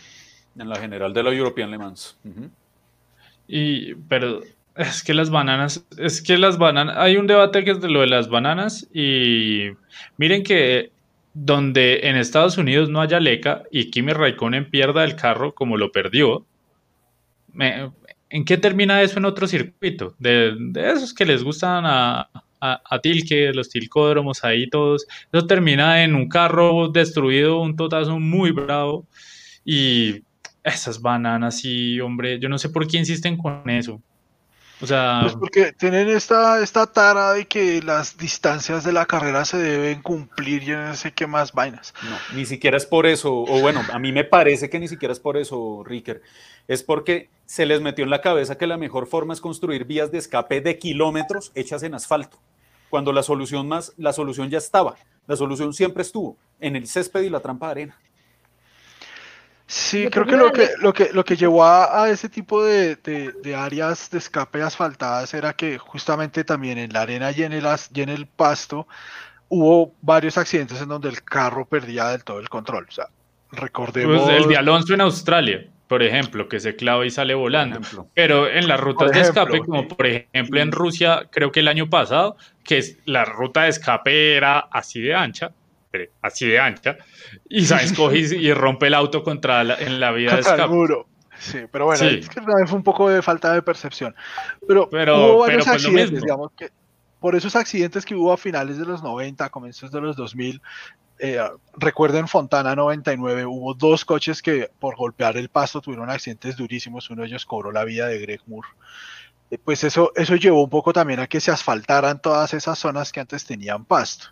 En la general de la European Le Mans. Y, pero es que las bananas, es que las bananas, hay un debate que es de lo de las bananas y miren que donde en Estados Unidos no haya leca y Kimi Raikkonen pierda el carro como lo perdió, ¿en qué termina eso en otro circuito? De, esos que les gustan a, a, a, Tilke, los tilcódromos ahí todos, eso termina en un carro destruido, un totazo muy bravo y esas bananas, sí, hombre, yo no sé por qué insisten con eso. O sea, Pues porque tienen esta, esta tara de que las distancias de la carrera se deben cumplir, yo no sé qué más vainas. No, ni siquiera es por eso, o bueno, a mí me parece que ni siquiera es por eso, Ricker. Es porque se les metió en la cabeza que la mejor forma es construir vías de escape de kilómetros hechas en asfalto, cuando la solución más, la solución ya estaba, la solución siempre estuvo en el césped y la trampa de arena. Sí, creo que lo que lo que, lo que llevó a, a ese tipo de, de- de áreas de escape asfaltadas era que justamente también en la arena y en el, as- y en el pasto hubo varios accidentes en donde el carro perdía del todo el control. O sea, recordemos... pues, el de Alonso en Australia, por ejemplo, que se clava y sale volando. Pero en las rutas de escape, como por ejemplo en Rusia, creo que el año pasado, que es, la ruta de escape era así de ancha, pero así de ancha, y Sainz coge y, y rompe el auto contra la, en la vía de contra el muro. Sí, pero bueno, Sí. es que fue un poco de falta de percepción. Pero, Pero- hubo pero varios pues lo accidentes, digamos que por esos accidentes que hubo a finales de los 90, comienzos de los 2000, eh, recuerden Fontana 99, hubo dos coches que por golpear el pasto tuvieron accidentes durísimos, uno de ellos cobró la vida de Greg Moore. Eh, Pues eso, eso llevó un poco también a que se asfaltaran todas esas zonas que antes tenían pasto.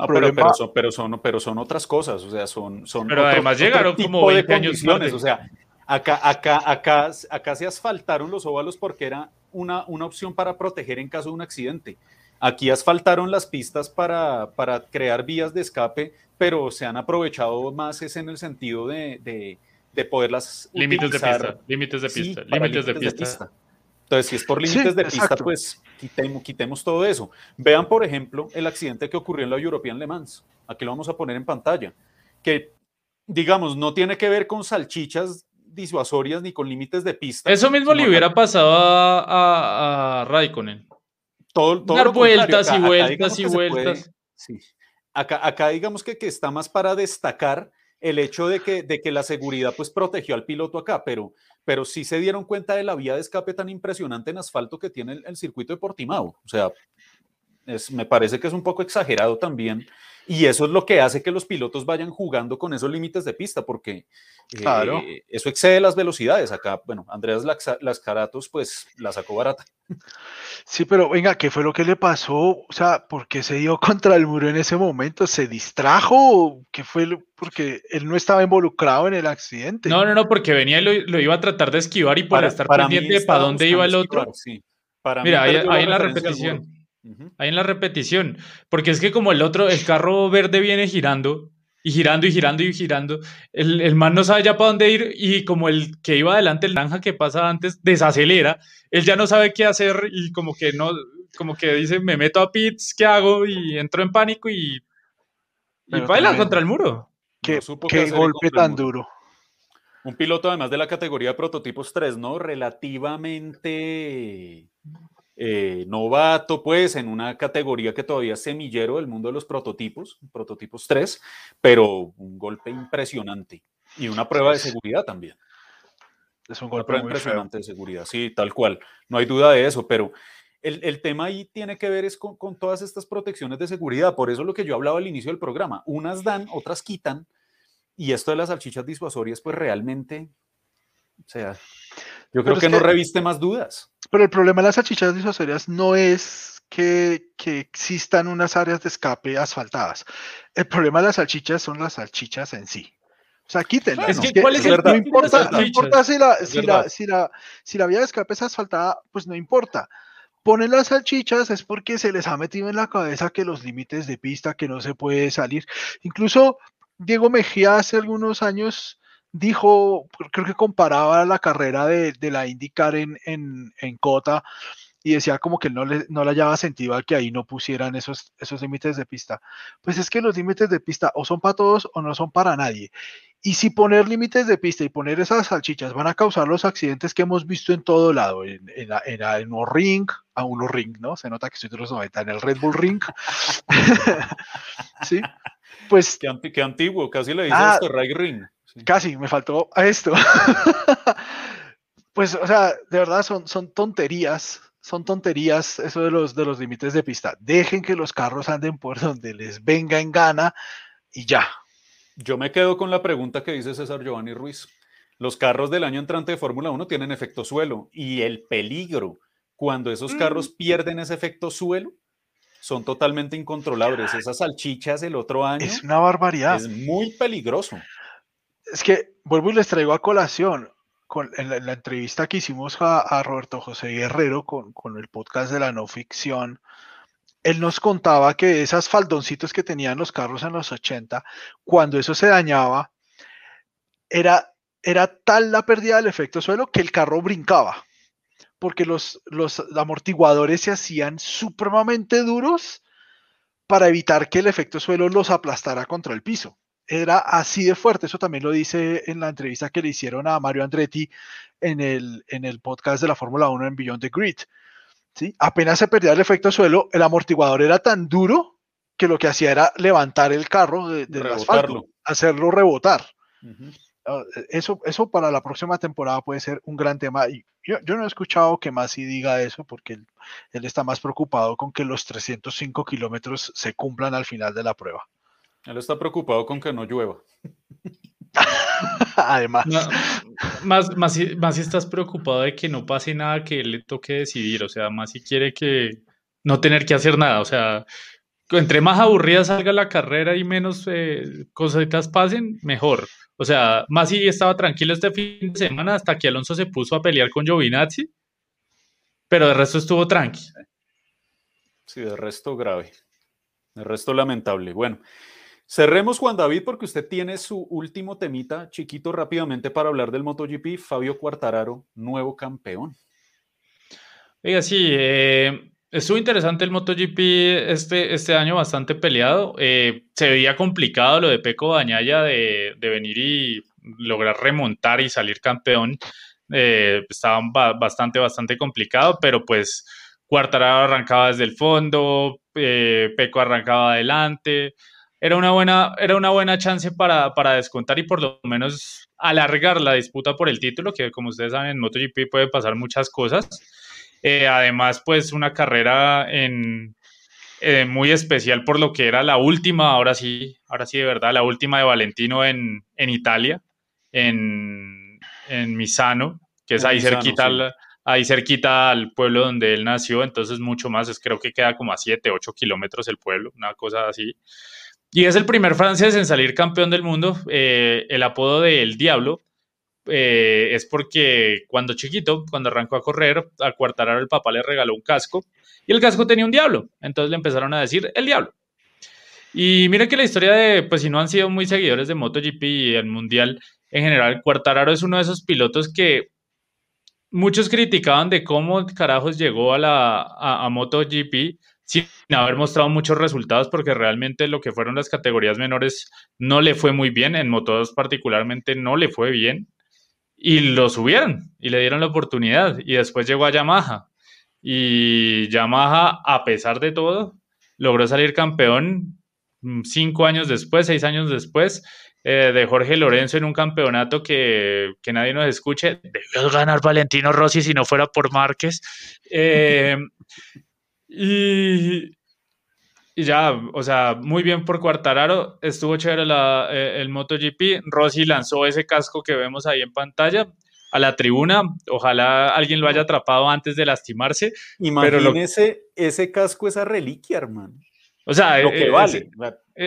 No, pero, Problema- pero, son, pero, son, pero son otras cosas, o sea, son... son Pero además llegaron como 20 años tarde. O sea, acá, acá, acá, acá se asfaltaron los óvalos porque era una, una opción para proteger en caso de un accidente. Aquí asfaltaron las pistas para, para crear vías de escape, pero se han aprovechado más es en el sentido de, de, de poderlas Límites de utilizar, pista, límites de sí, pista, para límites de pista. Entonces, si es por Sí, límites de pista, exacto. pues quitemos, quitemos todo eso. Vean, por ejemplo, el accidente que ocurrió en la European Le Mans. Aquí lo vamos a poner en pantalla. Que, digamos, no tiene que ver con salchichas disuasorias ni con límites de pista. Eso mismo le hubiera acá- pasado a, a, a Raikkonen. todo, todo dar vueltas y Acá- vueltas y puede- vueltas. sí. Acá, acá digamos que, que está más para destacar el hecho de que, de que la seguridad pues protegió al piloto acá, pero, pero sí se dieron cuenta de la vía de escape tan impresionante en asfalto que tiene el, circuito de Portimao. O sea, me parece que es un poco exagerado también. Y eso es lo que hace que los pilotos vayan jugando con esos límites de pista, porque eh, Claro. eso excede las velocidades. Acá, bueno, Andreas Lascaratos pues la sacó barata. Sí, pero venga, ¿qué fue lo que le pasó? O sea, ¿por qué se dio contra el muro en ese momento? ¿Se distrajo? ¿Qué fue? lo- Porque él no estaba involucrado en el accidente. No, no, no, porque venía y lo, lo iba a tratar de esquivar y por Para- estar para pendiente de para dónde iba el otro. esquivar, sí. Para mí Mira, ahí, ahí en la repetición. Ahí en la repetición. Porque es que como el otro, el carro verde viene girando y girando y girando y girando, el, el man no sabe ya para dónde ir y como el que iba adelante, el naranja que pasa antes, desacelera, él ya no sabe qué hacer y como que no, como que dice, me meto a pits, ¿qué hago? Y entro en pánico y, y baila contra el muro. Qué, No supo qué golpe tan duro. Un piloto además de la categoría de prototipos 3, ¿no? Relativamente eh, novato, pues, en una categoría que todavía es semillero del mundo de los prototipos, prototipos 3, pero un golpe impresionante y una prueba de seguridad también. Es un Una golpe prueba muy feo. impresionante de seguridad, sí, tal cual. No hay duda de eso, pero el, el tema ahí tiene que ver es con, con todas estas protecciones de seguridad. Por eso lo que yo hablaba al inicio del programa, unas dan, otras quitan, y esto de las salchichas disuasorias, pues realmente, o sea, yo creo es que no que- reviste más dudas. Pero el problema de las salchichas disuasorias no es que, que existan unas áreas de escape asfaltadas. El problema de las salchichas son las salchichas en sí. O sea, quítenlas. Es que, ¿cuál es el no importa, no importa si la, si, la, si, la, si la vía de escape es asfaltada, pues no importa. Ponen las salchichas es porque se les ha metido en la cabeza que los límites de pista, que no se puede salir. Incluso Diego Mejía hace algunos años dijo, creo que comparaba la carrera de, de la IndyCar en, en, en Cota y decía como que no le, no le hallaba sentido a que ahí no pusieran esos, esos límites de pista. Pues es que los límites de pista o son para todos o no son para nadie. Y si poner límites de pista y poner esas salchichas van a causar los accidentes que hemos visto en todo lado, en, en, en, un ring, a uno ring, ¿no? Se nota que estoy de los 90, en el Red Bull Ring. sí, pues Qué, anti- qué antiguo, casi le dices Ah. Ray Ring. Sí. Casi, me faltó a esto. pues, o sea, de verdad son, son tonterías, son tonterías eso de los, de los límites de pista. Dejen que los carros anden por donde les venga en gana y ya. Yo me quedo con la pregunta que dice César Giovanni Ruiz. Los carros del año entrante de Fórmula 1 tienen efecto suelo y el peligro cuando esos carros Mm. pierden ese efecto suelo, son totalmente incontrolables. Esas salchichas el otro año Es una barbaridad. es muy peligroso. Es que vuelvo y les traigo a colación. Con, en, la, en la entrevista que hicimos a, a Roberto José Guerrero con, con el podcast de la no ficción, él nos contaba que esas faldoncitos que tenían los carros en los 80, cuando eso se dañaba, era, era tal la pérdida del efecto suelo que el carro brincaba, porque los, los amortiguadores se hacían supremamente duros para evitar que el efecto suelo los aplastara contra el piso. Era así de fuerte, eso también lo dice en la entrevista que le hicieron a Mario Andretti en el, en el podcast de la Fórmula 1 en Beyond the Grid. ¿sí? Apenas se perdía el efecto suelo, el amortiguador era tan duro que lo que hacía era levantar el carro de- del asfalto, hacerlo rebotar. Ah, Eso, eso para la próxima temporada puede ser un gran tema. Y yo, yo no he escuchado que Masi diga eso porque él, él está más preocupado con que los 305 kilómetros se cumplan al final de la prueba. Él está preocupado con que no llueva. Además, No, más, más, si, más si estás preocupado de que no pase nada que le toque decidir, o sea, más si quiere que no tener que hacer nada, o sea, entre más aburrida salga la carrera y menos eh, cositas pasen, mejor. O sea, más si estaba tranquilo este fin de semana hasta que Alonso se puso a pelear con Giovinazzi, pero de resto estuvo tranqui. Sí, de resto grave. De resto lamentable. Bueno, cerremos Juan David porque usted tiene su último temita chiquito rápidamente para hablar del MotoGP. Fabio Quartararo, nuevo campeón. Oiga, sí, eh, estuvo interesante el MotoGP este, este año, bastante peleado. Eh, se veía complicado lo de Peco Bañaya de, de venir y lograr remontar y salir campeón. Eh, estaba ba- bastante, bastante complicado, pero pues Quartararo arrancaba desde el fondo, eh, Peco arrancaba adelante. Era una buena, era una buena chance para, para descontar y por lo menos alargar la disputa por el título, que como ustedes saben, en MotoGP puede pasar muchas cosas. Eh, además, pues una carrera en, eh, muy especial por lo que era la última, ahora sí, ahora sí de verdad, la última de Valentino en, en Italia, en, en Misano, que es En ahí Misano, cerquita, sí. al, ahí cerquita al pueblo donde él nació, entonces mucho más, es, creo que queda como a 7, 8 kilómetros el pueblo, una cosa así. Y es el primer francés en salir campeón del mundo, eh, el apodo de El Diablo, eh, es porque cuando chiquito, cuando arrancó a correr, a Quartararo el papá le regaló un casco y el casco tenía un diablo. Entonces le empezaron a decir el diablo. Y mira que la historia de, pues si no han sido muy seguidores de MotoGP y el Mundial en general, Quartararo es uno de esos pilotos que muchos criticaban de cómo carajos llegó a la a, a MotoGP sin haber mostrado muchos resultados porque realmente lo que fueron las categorías menores no le fue muy bien, en Moto2 particularmente no le fue bien y lo subieron y le dieron la oportunidad y después llegó a Yamaha y Yamaha a pesar de todo logró salir campeón mm, cinco años después, seis años después eh, de Jorge Lorenzo en un campeonato que, que nadie nos escuche. Debió ganar Valentino Rossi si no fuera por Márquez. Eh, y, y ya, o sea, muy bien por Quartararo. Estuvo chévere la, eh, el MotoGP. Rossi lanzó ese casco que vemos ahí en pantalla a la tribuna. Ojalá alguien lo haya atrapado antes de lastimarse. Pero lo- Imagínese ese casco, esa reliquia, hermano. O sea, Lo que eh, vale. ese-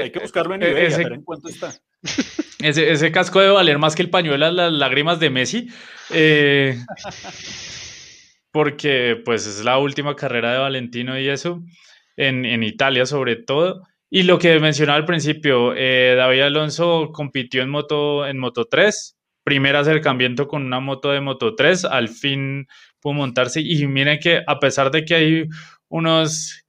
Hay que eh, buscarlo en eh, eBay, ese- a ver en cuánto está. Ese, ese casco debe valer más que el pañuelo de las lágrimas de Messi. eh, porque pues es la última carrera de Valentino y eso, en, en Italia sobre todo. Y lo que mencionaba al principio, eh, David Alonso compitió en Moto, en Moto 3, primer acercamiento con una moto de Moto 3, al fin pudo montarse. Y miren que a pesar de que hay unos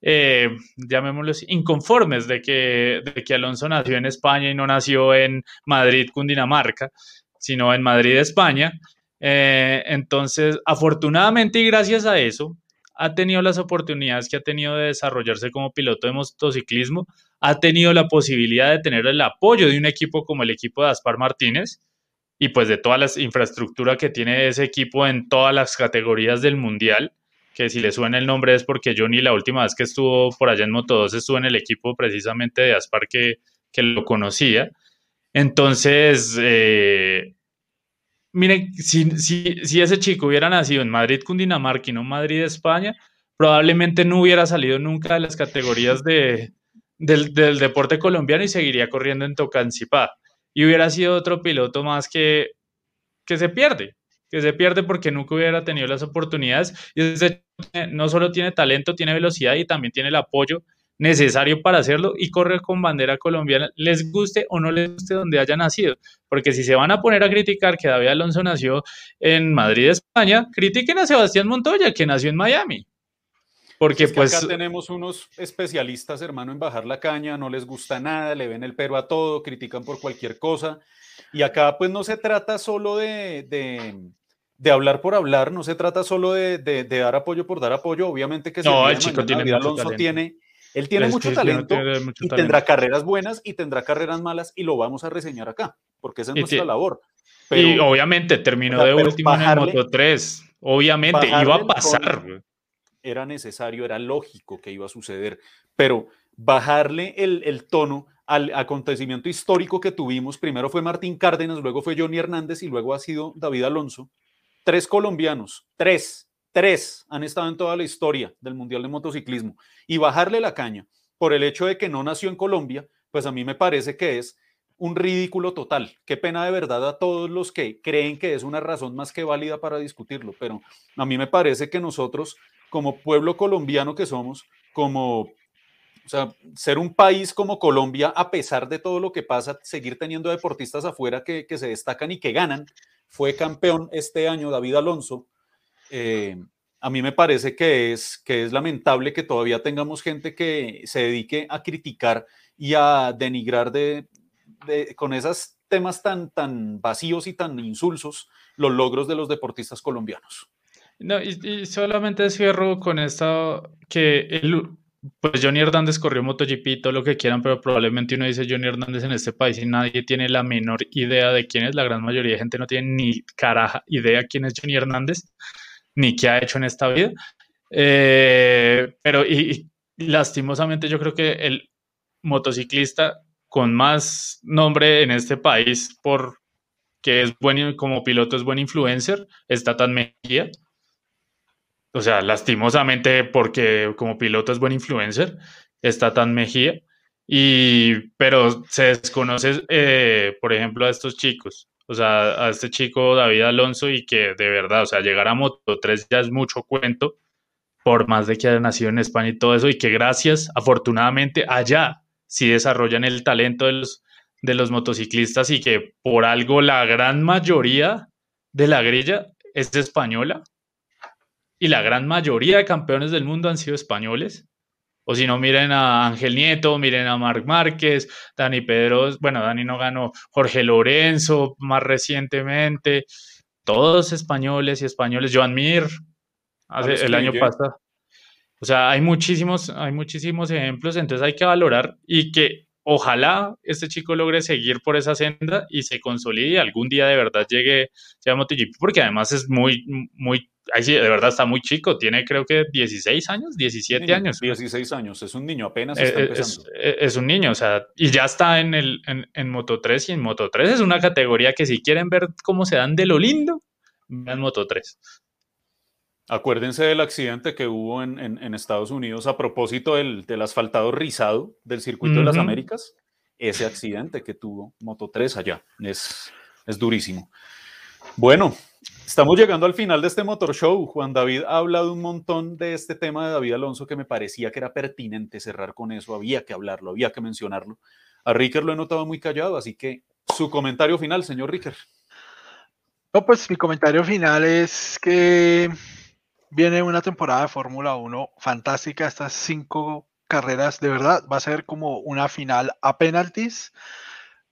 eh, llamémoslos, inconformes de que, de que Alonso nació en España y no nació en Madrid, Cundinamarca, sino en Madrid, España. Eh, entonces, afortunadamente y gracias a eso, ha tenido las oportunidades que ha tenido de desarrollarse como piloto de motociclismo, ha tenido la posibilidad de tener el apoyo de un equipo como el equipo de Aspar Martínez y pues de toda la infraestructura que tiene ese equipo en todas las categorías del mundial que si le suena el nombre es porque Johnny la última vez que estuvo por allá en Moto2 estuvo en el equipo precisamente de Aspar que, que lo conocía. Entonces, eh, miren, si, ese chico hubiera nacido en Madrid, Cundinamarca y no Madrid, España, probablemente no hubiera salido nunca de las categorías de, del, del, deporte colombiano y seguiría corriendo en Tocancipá. Y hubiera sido otro piloto más que, que se pierde, que se pierde porque nunca hubiera tenido las oportunidades. Y ese, no solo tiene talento, tiene velocidad y también tiene el apoyo necesario para hacerlo y corre con bandera colombiana, les guste o no les guste donde haya nacido. Porque si se van a poner a criticar que David Alonso nació en Madrid, España, critiquen a Sebastián Montoya, que nació en Miami. Porque es que pues... Acá tenemos unos especialistas, hermano, en bajar la caña, no les gusta nada, le ven el pero a todo, critican por cualquier cosa. Y acá pues no se trata solo de, de, de hablar por hablar, no se trata solo de, de, dar apoyo por dar apoyo. Obviamente que no, el chico tiene Alonso tiene él tiene mucho talento tiene mucho y talento. tendrá carreras buenas y tendrá carreras malas y lo vamos a reseñar acá, porque esa es nuestra labor. Pero, y obviamente terminó o sea, de último bajarle, en el Moto 3. Obviamente iba a pasar. Era necesario, era lógico que iba a suceder, pero bajarle el, el tono al acontecimiento histórico que tuvimos, primero fue Martín Cárdenas, luego fue Johnny Hernández y luego ha sido David Alonso. Tres colombianos, tres Tres han estado en toda la historia del Mundial de Motociclismo. Y bajarle la caña por el hecho de que no nació en Colombia, pues a mí me parece que es un ridículo total. Qué pena de verdad a todos los que creen que es una razón más que válida para discutirlo, pero a mí me parece que nosotros, como pueblo colombiano que somos, como o sea, ser un país como Colombia, a pesar de todo lo que pasa, seguir teniendo deportistas afuera que, que se destacan y que ganan. Fue campeón este año David Alonso, eh, a mí me parece que es, que es lamentable que todavía tengamos gente que se dedique a criticar y a denigrar de, de, con esos temas tan, tan vacíos y tan insulsos los logros de los deportistas colombianos. No, y, y solamente cierro con esto que el, pues Johnny Hernández corrió MotoGP, todo lo que quieran, pero probablemente uno dice Johnny Hernández en este país y nadie tiene la menor idea de quién es. La gran mayoría de gente no tiene ni caraja idea quién es Johnny Hernández ni qué ha hecho en esta vida. Eh, pero y, lastimosamente yo creo que el motociclista con más nombre en este país por que es buen como piloto es buen influencer está tan Mejía. O sea, lastimosamente porque como piloto es buen influencer está tan Mejía. Y, pero se desconoce, eh, por ejemplo, a estos chicos o sea, a este chico David Alonso y que de verdad, o sea, llegar a Moto 3 ya es mucho cuento, por más de que haya nacido en España y todo eso, y que gracias, afortunadamente, allá sí desarrollan el talento de los, de los motociclistas y que por algo la gran mayoría de la grilla es española y la gran mayoría de campeones del mundo han sido españoles. O si no, miren a Ángel Nieto, miren a Marc Márquez, Dani Pedro, bueno, Dani no ganó, Jorge Lorenzo más recientemente, todos españoles y españoles, Joan Mir, hace, el año pasado. O sea, hay muchísimos, hay muchísimos ejemplos, entonces hay que valorar y que ojalá este chico logre seguir por esa senda y se consolide y algún día de verdad llegue a MotoGP, porque además es muy, muy Ay, sí, de verdad está muy chico, tiene creo que 16 años, 17 años. 16 años, es un niño, apenas está es, empezando. Es, es, un niño, o sea, y ya está en, el, en, en, Moto 3 y en Moto 3 es una categoría que si quieren ver cómo se dan de lo lindo, vean Moto 3. Acuérdense del accidente que hubo en, en Estados Unidos a propósito del, del asfaltado rizado del circuito uh -huh. de las Américas. Ese accidente que tuvo Moto 3 allá es, es durísimo. Bueno, Estamos llegando al final de este Motor Show. Juan David ha hablado un montón de este tema de David Alonso que me parecía que era pertinente cerrar con eso. Había que hablarlo, había que mencionarlo. A Ricker lo he notado muy callado, así que su comentario final, señor Ricker. No, pues mi comentario final es que viene una temporada de Fórmula 1 fantástica. Estas cinco carreras, de verdad, va a ser como una final a penaltis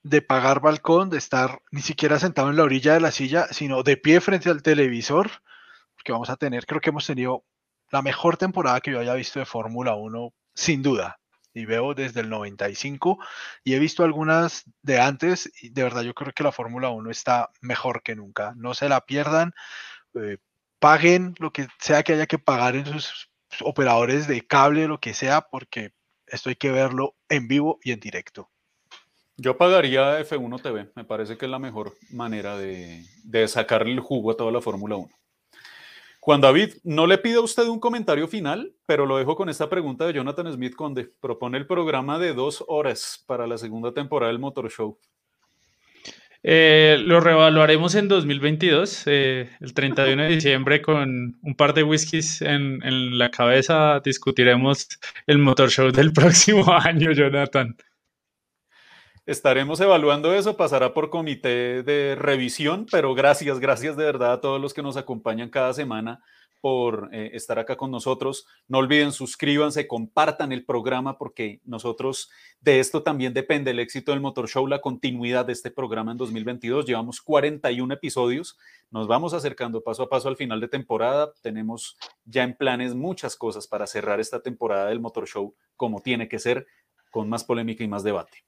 de pagar balcón, de estar ni siquiera sentado en la orilla de la silla, sino de pie frente al televisor, porque vamos a tener, creo que hemos tenido la mejor temporada que yo haya visto de Fórmula 1, sin duda. Y veo desde el 95 y he visto algunas de antes y de verdad yo creo que la Fórmula 1 está mejor que nunca. No se la pierdan, eh, paguen lo que sea que haya que pagar en sus operadores de cable, lo que sea, porque esto hay que verlo en vivo y en directo. Yo pagaría F1 TV, me parece que es la mejor manera de, de sacarle el jugo a toda la Fórmula 1. Juan David, no le pido a usted un comentario final, pero lo dejo con esta pregunta de Jonathan Smith Conde. Propone el programa de dos horas para la segunda temporada del Motor Show. Eh, lo reevaluaremos en 2022, eh, el 31 de diciembre, con un par de whiskies en, en la cabeza. Discutiremos el Motor Show del próximo año, Jonathan. Estaremos evaluando eso, pasará por comité de revisión, pero gracias, gracias de verdad a todos los que nos acompañan cada semana por eh, estar acá con nosotros. No olviden, suscríbanse, compartan el programa porque nosotros de esto también depende el éxito del Motor Show, la continuidad de este programa en 2022. Llevamos 41 episodios, nos vamos acercando paso a paso al final de temporada. Tenemos ya en planes muchas cosas para cerrar esta temporada del Motor Show como tiene que ser, con más polémica y más debate.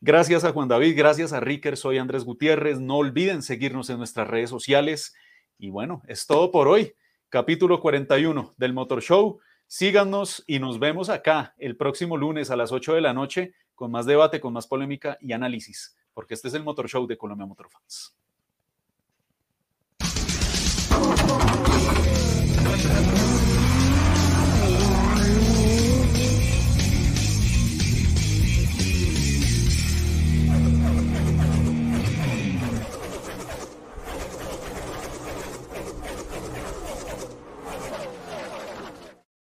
Gracias a Juan David, gracias a Ricker, soy Andrés Gutiérrez. No olviden seguirnos en nuestras redes sociales. Y bueno, es todo por hoy. Capítulo 41 del Motor Show. Síganos y nos vemos acá el próximo lunes a las 8 de la noche con más debate, con más polémica y análisis, porque este es el Motor Show de Colombia Motor Fans.